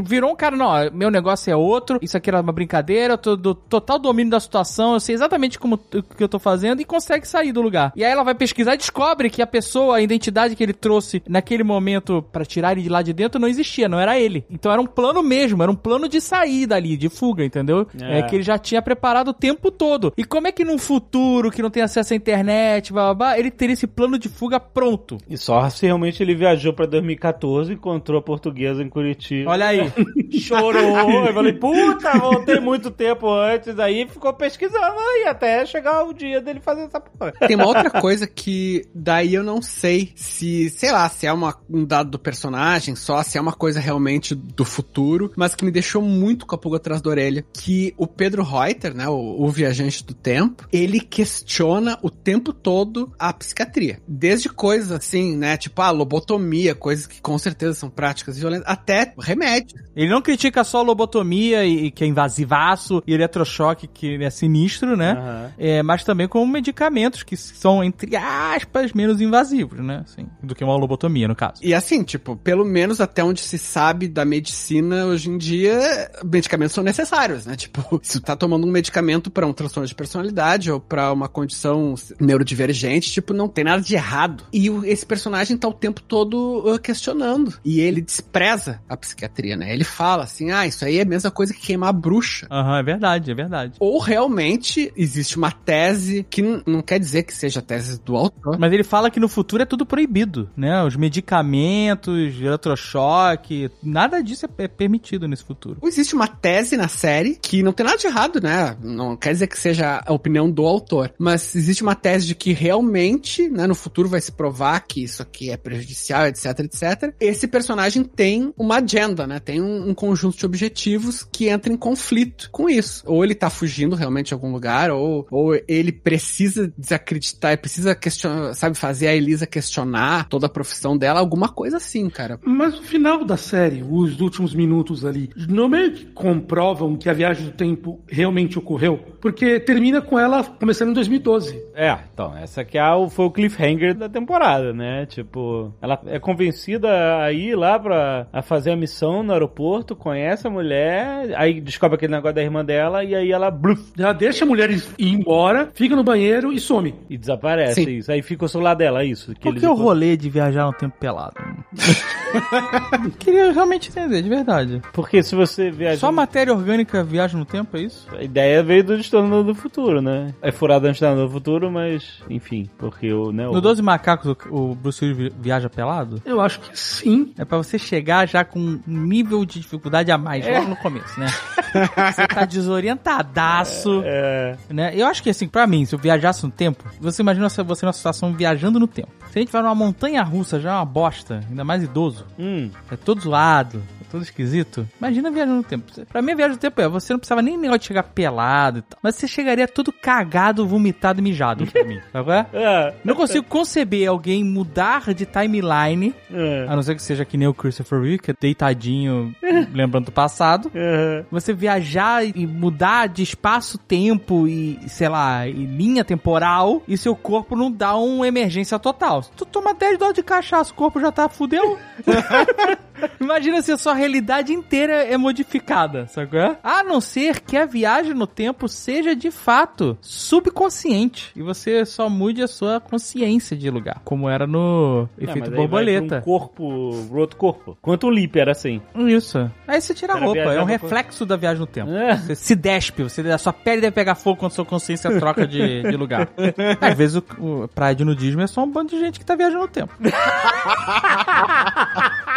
S5: virou um cara, não, meu negócio é outro, isso aqui era uma brincadeira, eu tô do total domínio da situação, eu sei exatamente como que eu tô fazendo e consegue sair do lugar. E aí ela vai pesquisar e descobre que a pessoa, a identidade que ele trouxe naquele momento pra tirar ele de lá de dentro não existia, não era ele. Então era um plano mesmo, era um plano de sair dali, de fuga, entendeu?
S2: É.
S5: É, que ele já tinha preparado o tempo todo. E como é que num futuro que não tem acesso à internet, blá, blá, blá, ele teria esse plano de fuga pronto?
S2: E só se realmente ele viajou pra 2014 e encontrou a portuguesa em Curitiba.
S5: Olha aí.
S2: Chorou. Eu falei, puta, voltei muito tempo antes. Aí ficou pesquisando aí até chegar o dia dele fazer essa porra.
S3: Tem uma outra coisa que daí eu não sei se, sei lá, se é uma, um dado do personagem só, se é uma coisa realmente do futuro, mas que me deixou muito com a pulga atrás da orelha, que o Pedro Reuter, né, o, o viajante do tempo, ele questiona o tempo todo a psiquiatria. Desde coisas assim, né, tipo a lobotomia, coisas que com certeza são práticas violentas, até remédios.
S5: Ele não critica só a lobotomia, e, e que é invasivaço, e eletrochoque, que é sinistro, né?
S2: Aham.
S5: É, mas também com medicamentos que são, entre aspas, menos invasivos, né? Assim, do que uma lobotomia, no caso.
S3: E assim, tipo, pelo menos até onde se sabe da medicina hoje em dia, medicamentos são necessários, né? Tipo, se tu tá tomando um medicamento pra um transtorno de personalidade ou pra uma condição neurodivergente, tipo, não tem nada de errado. E esse personagem tá o tempo todo uh, questionando. E ele despreza a psiquiatria, né? Ele fala assim: ah, isso aí é a mesma coisa que queimar a bruxa.
S5: Aham, é verdade, é verdade.
S3: Ou realmente existe uma tese que n- não quer dizer que seja tese do autor.
S5: Mas ele fala que no futuro é tudo proibido, né? Os medicamentos, eletrochoque, nada disso é é permitido nesse futuro.
S3: Existe uma tese na série que não tem nada de errado, né? Não quer dizer que seja a opinião do autor, mas existe uma tese de que realmente, né, no futuro vai se provar que isso aqui é prejudicial, etc, etc. Esse personagem tem uma agenda, né? Tem um, um conjunto de objetivos que entra em conflito com isso. Ou ele tá fugindo realmente de algum lugar, ou, ou ele precisa desacreditar, precisa questionar, sabe, fazer a Elisa questionar toda a profissão dela, alguma coisa assim, cara.
S4: Mas o final da série, os últimos minutos ali, não meio que comprovam que a viagem do tempo realmente ocorreu? Porque termina com ela começando em 2012.
S2: É, então, essa aqui é o, foi o cliffhanger da temporada, né? Tipo, ela é convencida a ir lá pra a fazer a missão no aeroporto, conhece a mulher, aí descobre aquele negócio da irmã dela e aí ela bluf,
S4: Já deixa a mulher ir embora, fica no banheiro e some.
S2: e desaparece.
S3: Sim.
S2: Isso. Aí fica o celular dela, isso. Que
S5: Qual que é o rolê de viajar no tempo pelado? Queria realmente entender, de verdade.
S2: Porque se você viaja.
S5: Só matéria orgânica viaja no tempo, é isso?
S2: A ideia veio do Exterminador do Futuro, né? É furado no Exterminador do Futuro, mas, enfim, porque o, né, o...
S5: No 12 Macacos, o, o Bruce Willis vi- viaja pelado?
S4: Eu acho que sim.
S5: É pra você chegar já com um nível de dificuldade a mais logo no começo, né? você tá desorientadaço,
S2: É,
S5: né? Eu acho que assim, pra mim, se eu viajasse no tempo, você imagina você numa situação viajando no tempo. Se a gente vai numa montanha russa, já é uma bosta, ainda mais idoso,
S2: hum,
S5: é todo zoado, todo esquisito. Imagina viagem no tempo. Pra mim, a viagem no tempo é, você não precisava nem negócio de chegar pelado e tal. Mas você chegaria todo cagado, vomitado e mijado pra mim. Sabe qual é?
S2: É.
S5: Não consigo conceber alguém mudar de timeline,
S2: É.
S5: a não ser que seja que nem o Christopher Reeve, que é deitadinho, lembrando do passado.
S2: É.
S5: Você viajar e mudar de espaço-tempo e, sei lá, e linha temporal e seu corpo não dá uma emergência total. Se tu toma 10 doses de cachaça, o corpo já tá fudeu. Imagina se a sua realidade inteira é modificada, é? A não ser que a viagem no tempo seja de fato subconsciente e você só mude a sua consciência de lugar, como era no efeito borboleta.
S2: Um corpo, pro outro corpo. Quanto um leap era assim.
S5: Isso. Aí você tira a roupa, é um reflexo da viagem no tempo.
S2: É.
S5: Você se despe, você, a sua pele deve pegar fogo quando sua consciência troca de, de lugar. Às vezes o, o praia de nudismo é só um bando de gente que tá viajando no tempo.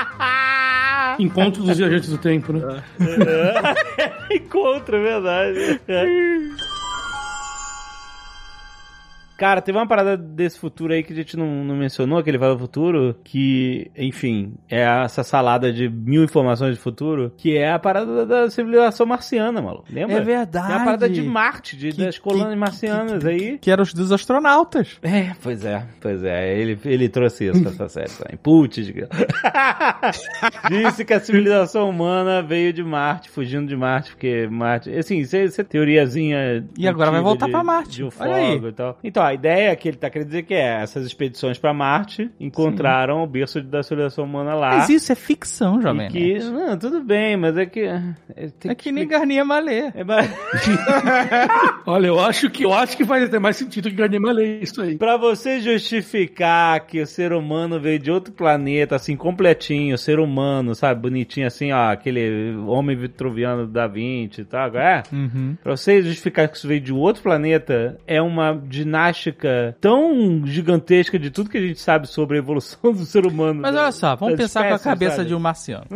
S4: Encontro dos viajantes do tempo, né?
S2: Encontro, é verdade. É. Cara, teve uma parada desse futuro aí que a gente não, não mencionou, aquele Vai do Futuro, que, enfim, é essa salada de mil informações de futuro, que é a parada da, da civilização marciana, maluco. Lembra?
S5: É verdade.
S2: É a parada de Marte, de,
S5: Que-
S2: das colônias
S5: que-
S2: marcianas aí.
S5: Que eram os dos astronautas.
S2: É, pois é, pois é. Ele, ele trouxe isso pra essa série também. Putz. Disse que a civilização humana veio de Marte, fugindo de Marte, porque Marte. Assim, isso é, isso é teoriazinha.
S5: E agora vai voltar
S2: de-
S5: pra Marte.
S2: De um fogo e tal. Então, a ideia que ele tá querendo dizer que é: essas expedições pra Marte encontraram o berço da civilização humana lá.
S5: Mas isso é ficção, jovem.
S2: que, não, tudo bem, mas é que. É, tem
S5: É que nem Garnier Malê.
S2: É, mas-
S4: Olha, eu acho que eu acho que vai ter mais sentido que Garnier Malay isso aí.
S2: Pra você justificar que o ser humano veio de outro planeta, assim, completinho, ser humano, sabe, bonitinho assim, ó, aquele homem vitruviano da Vinci e tal, é?
S5: Uhum.
S2: Pra você justificar que isso veio de outro planeta, é uma tão gigantesca de tudo que a gente sabe sobre a evolução do ser humano.
S5: Mas
S2: da-
S5: olha só, vamos pensar com a
S2: espécies,
S5: cabeça
S2: sabe?
S5: de um marciano.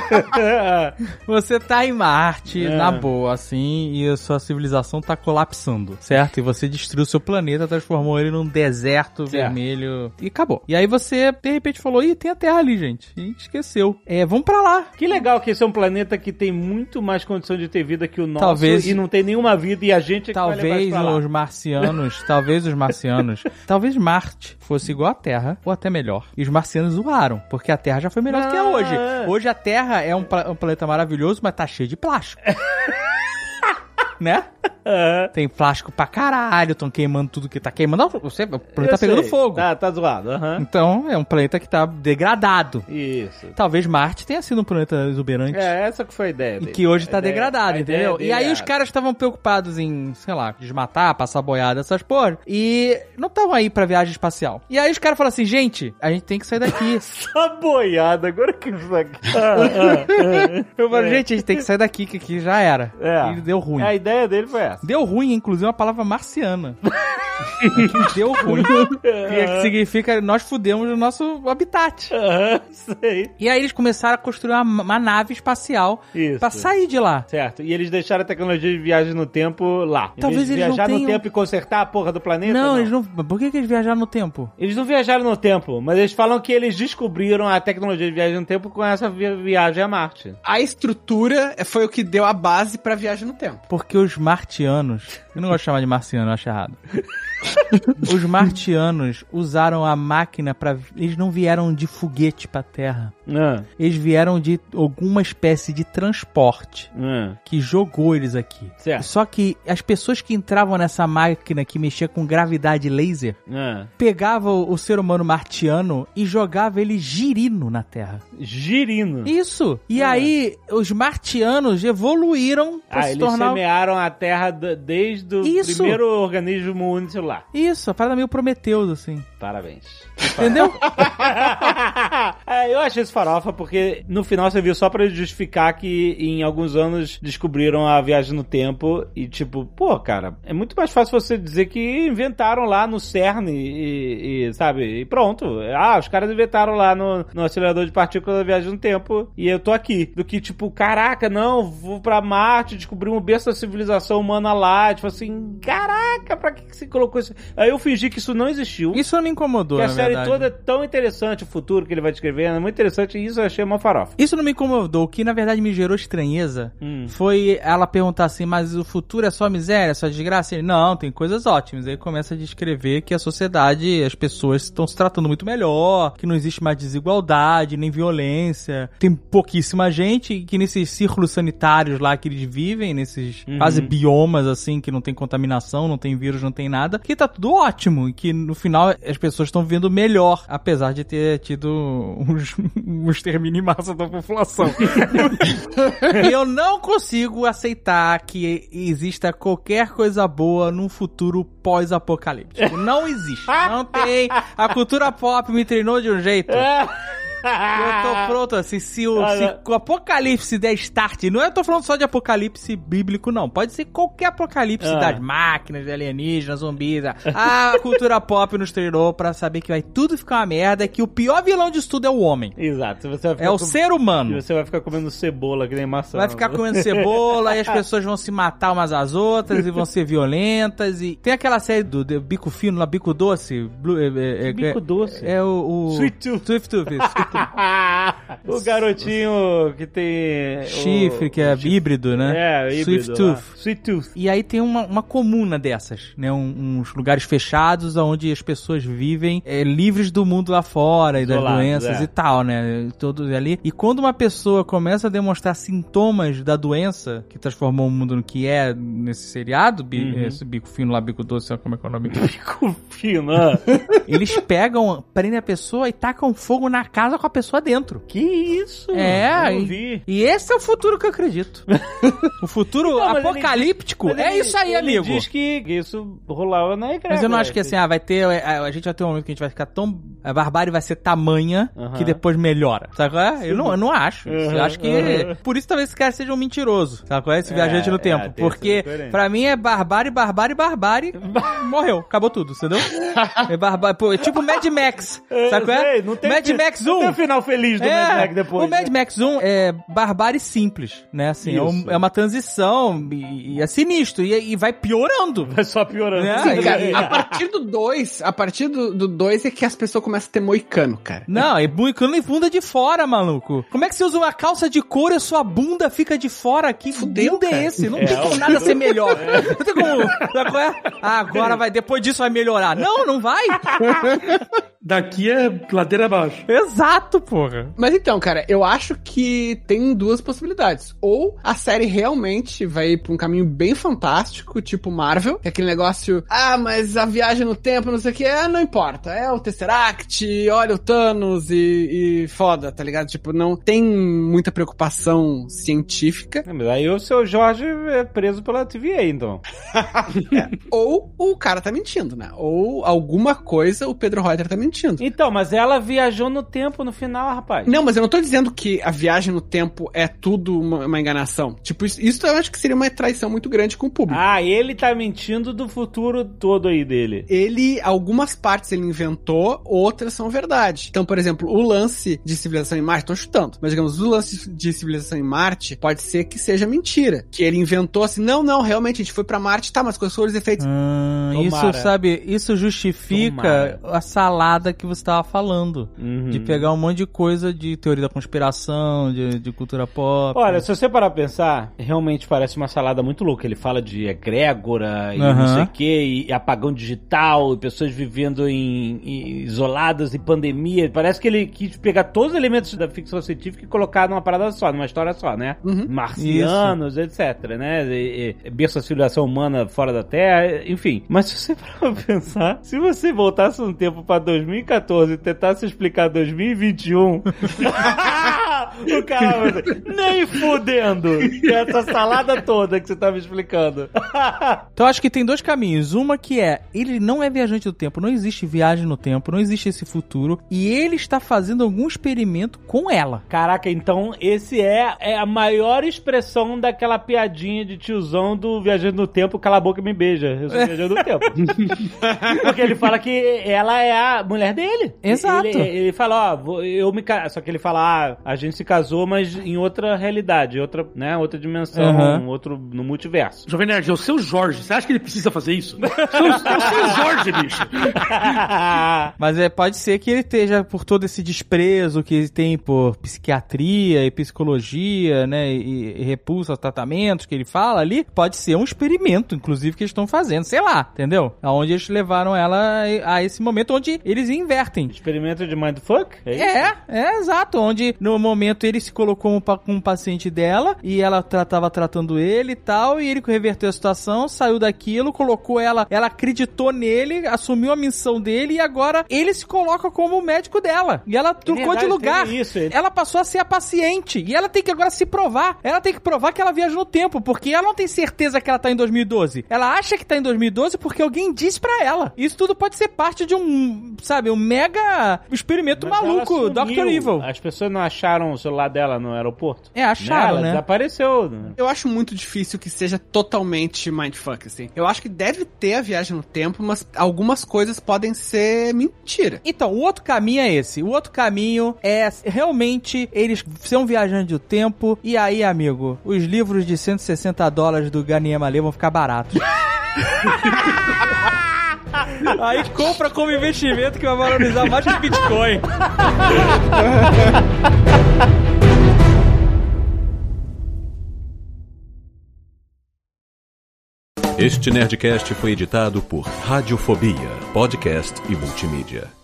S5: Você tá em Marte,
S2: É.
S5: na boa, assim, e a sua civilização tá colapsando, certo? E você destruiu seu planeta, transformou ele num deserto
S2: Certo.
S5: vermelho e acabou. E aí você, de repente, falou: ih, tem a Terra ali, gente. E a gente esqueceu. É, vamos pra lá.
S2: Que legal que esse é um planeta que tem muito mais condição de ter vida que o nosso
S5: Talvez-
S2: e não tem nenhuma vida e a gente é que vai levar
S5: Talvez
S2: isso pra lá.
S5: os marcianos, talvez os marcianos, talvez Marte fosse igual à Terra, ou até melhor. E os marcianos zoaram, porque a Terra já foi melhor do que é
S2: Ah,
S5: hoje.
S2: é.
S5: Hoje a Terra é um, um planeta maravilhoso, mas tá cheio de plástico. né? Tem plástico pra caralho, estão queimando tudo que tá queimando. Você, o planeta tá pegando fogo.
S2: Tá, tá zoado, aham.
S5: Então, é um planeta que tá degradado.
S2: Isso.
S5: Talvez Marte tenha sido um planeta exuberante.
S2: É, essa que foi a ideia
S5: E
S2: dele.
S5: que hoje tá
S2: ideia-
S5: degradado, entendeu?
S2: dele
S5: E aí
S2: é
S5: os caras estavam preocupados em, sei lá, desmatar, passar boiada, essas porra. E não estavam aí pra viagem espacial. E aí os caras falaram assim, gente, a gente tem que sair daqui.
S2: Essa boiada, agora que isso aqui.
S5: Eu falei, gente, a gente tem que sair daqui, que aqui já era.
S2: É.
S5: E deu ruim.
S2: A ideia dele foi essa.
S5: Deu ruim, inclusive, uma palavra marciana. que deu ruim. que significa nós fudemos o nosso habitat.
S2: Aham, sei.
S5: E aí eles começaram a construir uma, uma nave espacial
S2: Isso.
S5: pra sair de lá.
S2: Certo. E eles deixaram a tecnologia de viagem no tempo lá. Em
S5: Talvez
S2: vez de
S5: eles não
S2: viajar no
S5: tenham-
S2: tempo e consertar a porra do planeta.
S5: Não, eles não. Por que, que eles viajaram no tempo?
S2: Eles não viajaram no tempo, mas eles falam que eles descobriram a tecnologia de viagem no tempo com essa vi- viagem a Marte.
S3: A estrutura foi o que deu a base pra viagem no tempo.
S5: Porque os martianos. Eu não gosto de chamar de marciano, eu acho errado. Os martianos usaram a máquina para Eles não vieram de foguete pra Terra.
S2: Ah,
S5: Eles vieram de alguma espécie de transporte
S2: ah.
S5: que jogou eles aqui.
S2: Certo.
S5: Só que as pessoas que entravam nessa máquina que mexia com gravidade laser
S2: Ah.
S5: pegavam o ser humano martiano e jogavam ele girino na Terra.
S2: Girino.
S5: Isso! E aí, os martianos evoluíram pra
S2: Ah,
S5: se
S2: eles
S5: tornar.
S2: semearam a Terra d- desde o
S5: Isso.
S2: primeiro organismo unicelular.
S5: Isso, a parada meio Prometeus, assim.
S2: Parabéns.
S5: Entendeu?
S2: É, eu achei isso farofa porque no final você viu só pra justificar que em alguns anos descobriram a viagem no tempo e tipo, pô, cara, é muito mais fácil você dizer que inventaram lá no CERN e, e, sabe, e pronto. Ah, os caras inventaram lá no, no acelerador de partículas a viagem no tempo e eu tô aqui. Do que tipo, caraca, não, vou pra Marte, descobrir um berço da civilização humana lá. Tipo assim, caraca, pra que que você colocou isso? Aí eu fingi que isso não existiu.
S5: Isso não me incomodou,
S2: que a série
S5: verdade.
S2: toda é tão interessante, o futuro que ele vai descrevendo, é muito interessante, e isso eu achei uma farofa.
S5: Isso não me incomodou. O que na verdade me gerou estranheza
S2: Hum.
S5: foi ela perguntar assim: mas o futuro é só miséria, só desgraça? Ele, não, tem coisas ótimas. Aí começa a descrever que a sociedade, as pessoas estão se tratando muito melhor, que não existe mais desigualdade, nem violência. Tem pouquíssima gente que nesses círculos sanitários lá que eles vivem, nesses
S2: Uhum.
S5: quase biomas assim, que não tem contaminação, não tem vírus, não tem nada, que tá tudo ótimo e que no final as pessoas estão vivendo melhor, apesar de ter tido uns, um extermínio em massa da população. E eu não consigo aceitar que exista qualquer coisa boa num futuro pós-apocalíptico. Não existe. Não tem. A cultura pop me treinou de um jeito. Eu tô pronto, assim, se o, se o apocalipse der start, não eu tô falando só de apocalipse bíblico, não. Pode ser qualquer apocalipse
S2: Ah.
S5: das máquinas, de alienígenas, zumbis. A cultura pop nos treinou pra saber que vai tudo ficar uma merda, que o pior vilão disso tudo é o homem.
S2: Exato.
S5: É o
S2: com-
S5: ser humano.
S2: E você vai ficar comendo cebola que nem maçã.
S5: Vai ficar comendo cebola e as pessoas vão se matar umas às outras e vão ser violentas. E tem aquela série do, do Bico Fino, lá, Bico Doce. Blue- é, é-
S2: Bico
S5: é-
S2: Doce?
S5: É o. o
S2: Sweet Tooth.
S5: Sweet Tooth.
S2: o garotinho que tem.
S5: Chifre,
S2: o-
S5: que é
S2: chifre-
S5: híbrido, né?
S2: É, híbrido.
S5: Sweet Tooth.
S2: Sweet Tooth.
S5: E aí tem uma, uma comuna dessas, né? Um- uns lugares fechados onde as pessoas vivem é, livres do mundo lá fora e das
S2: Isolados,
S5: doenças
S2: é.
S5: e tal, né? Todos ali. E quando uma pessoa começa a demonstrar sintomas da doença que transformou o mundo no que é nesse seriado, bi-
S2: Uhum.
S5: esse bico fino lá, bico doce, como é que é o nome?
S2: Bico fino, ah.
S5: Eles pegam, prendem a pessoa e tacam fogo na casa com a pessoa dentro.
S2: Que isso?
S5: É,
S2: Eu
S5: e-
S2: vi.
S5: E esse é o futuro que eu acredito. o futuro
S2: Não, ele
S5: apocalíptico é
S2: ele-
S5: isso aí,
S2: ele
S5: amigo.
S2: diz que isso rolava na igreja.
S5: Mas eu não acho que assim, ah, vai ter. A, a gente vai ter um momento que a gente vai ficar tão. A barbárie vai ser tamanha
S2: Aham.
S5: que depois melhora. Sabe qual é? Eu não, eu não acho. Eu
S2: Aham,
S5: acho que.
S2: aham.
S5: Por isso talvez esse cara seja um mentiroso. Sabe qual é? Esse
S2: É,
S5: viajante no
S2: é,
S5: tempo.
S2: tem essa
S5: Porque pra mim é barbárie, barbárie, barbárie. morreu. Acabou tudo, entendeu? É barbárie. Pô, é tipo Mad Max. Sabe qual é?
S2: Sei,
S5: Mad
S2: fi-
S5: Max
S2: Não
S5: 1.
S2: Um final feliz do
S5: É,
S2: Mad Max depois.
S5: o Mad
S2: né?
S5: Max 1 é barbárie simples, né? Assim, é, um- é uma transição e, e é sinistro. E, e vai piorando.
S2: Vai só piorando.
S5: É,
S3: Sim, cara, a partir do 2, a partir do 2 é que as pessoas começam a ter moicano, cara.
S5: Não, é buicano e bunda de fora, maluco. Como é que você usa uma calça de couro e a sua bunda fica de fora? Que
S3: Fudeu,
S5: bunda é
S3: cara.
S5: esse? Não
S2: É,
S5: tem como nada ser melhor. Não tem como. É? Ah, agora vai, depois disso vai melhorar. Não, não vai.
S4: Daqui é ladeira abaixo.
S5: Exato, porra.
S3: Mas então, cara, eu acho que tem duas possibilidades. Ou a série realmente vai pra um caminho bem fantástico, tipo Marvel, que é aquele negócio, ah, mas a viagem no tempo, não sei o que, ah, não importa. É o Tesseract, olha o Thanos e, e foda, tá ligado? Tipo, não tem muita preocupação científica.
S2: É, Mas aí o seu Jorge é preso pela TVA, então.
S3: Ou o cara tá mentindo, né? Ou alguma coisa o Pedro Reuter tá mentindo.
S2: Então, mas ela viajou no tempo no final, rapaz.
S3: Não, mas eu não tô dizendo que a viagem no tempo é tudo uma, uma enganação. Tipo, isso, isso eu acho que seria uma traição muito grande com o público.
S2: Ah, ele tá mentindo do futuro todo aí dele.
S3: Ele, algumas partes ele inventou, outras são verdade. Então, por exemplo, o lance de civilização em Marte, tô chutando, mas digamos, o lance de civilização em Marte pode ser que seja mentira. Que ele inventou assim, não, não, realmente a gente foi pra Marte, tá, mas quais foram os efeitos?
S5: Hum,
S2: Tomara.
S5: isso, sabe, isso justifica
S2: Tomara.
S5: a salada que você tava falando.
S2: Uhum.
S5: De pegar um monte de coisa de teoria da conspiração, de, de cultura pop.
S2: Olha, se você parar pra pensar, realmente parece uma salada muito louca. Ele fala de egrégora e
S5: Aham.
S2: não sei o que, e apagão digital, e pessoas vivendo em, em- isoladas em pandemia. Parece que ele quis pegar todos os elementos da ficção científica e colocar numa parada só, numa história só, né?
S3: Uhum.
S2: Marcianos, etc, né? E, e, berço da civilização humana fora da Terra, enfim. Mas se você parar pra pensar, se você voltasse no tempo pra 2014 e tentasse explicar 2021, o cara nem fudendo é essa salada toda que você tá me explicando.
S5: Então acho que tem dois caminhos. Uma que é, ele não é viajante do tempo, não existe viagem no tempo, não existe esse futuro, e ele está fazendo algum experimento com ela.
S2: Caraca, então esse é, é a maior expressão daquela piadinha de tiozão do Viajando no Tempo, cala a boca e me beija. Eu sou Viajando no Tempo. Porque ele fala que ela é a mulher dele.
S5: Exato.
S2: Ele, ele fala, ó, eu me Só que ele fala, ah, a gente se casou, mas em outra realidade, outra, né, outra dimensão,
S5: Aham.
S2: um outro no multiverso.
S4: Jovem Nerd, é o seu Jorge. Você acha que ele precisa fazer isso? É o é o seu Jorge, bicho.
S5: Mas é, pode ser que ele esteja por todo esse desprezo que ele tem por psiquiatria e psicologia, né? E, e repulsa aos tratamentos que ele fala ali. Pode ser um experimento, inclusive, que eles estão fazendo, sei lá, entendeu? Aonde eles levaram ela a esse momento onde eles invertem.
S2: Experimento de mindfuck? É isso?
S5: É, é exato. Onde no momento ele se colocou como um paciente dela e ela tratava tratando ele e tal, e ele reverteu a situação, saiu daquilo, colocou ela, ela acreditou nele, assumiu a missão dele e agora ele se coloca como o médico dela. E ela trocou
S2: verdade,
S5: de lugar.
S2: isso, ele-
S5: Ela passou a ser a paciente e ela tem que agora se provar. Ela tem que provar que ela viaja no tempo, porque ela não tem certeza que ela tá em 2012. Ela acha que tá em 2012 porque alguém disse pra ela. Isso tudo pode ser parte de um, sabe, um mega experimento
S2: Mas
S5: maluco. Dr. Evil.
S2: As pessoas não acharam o celular dela no aeroporto?
S5: É, acharam,
S2: Ela
S5: né?
S2: desapareceu. né?
S3: Eu acho muito difícil que seja totalmente mindfuck, assim. Eu acho que deve ter a viagem no tempo, mas algumas coisas podem ser mentira.
S5: Então, o outro caminho é esse. O outro caminho é realmente eles são viajantes do tempo. E aí, amigo, os livros de 160 dólares do Ganiema Lê vão ficar baratos. aí compra como investimento que vai valorizar mais que Bitcoin.
S10: Este Nerdcast foi editado por Radiofobia, podcast e multimídia.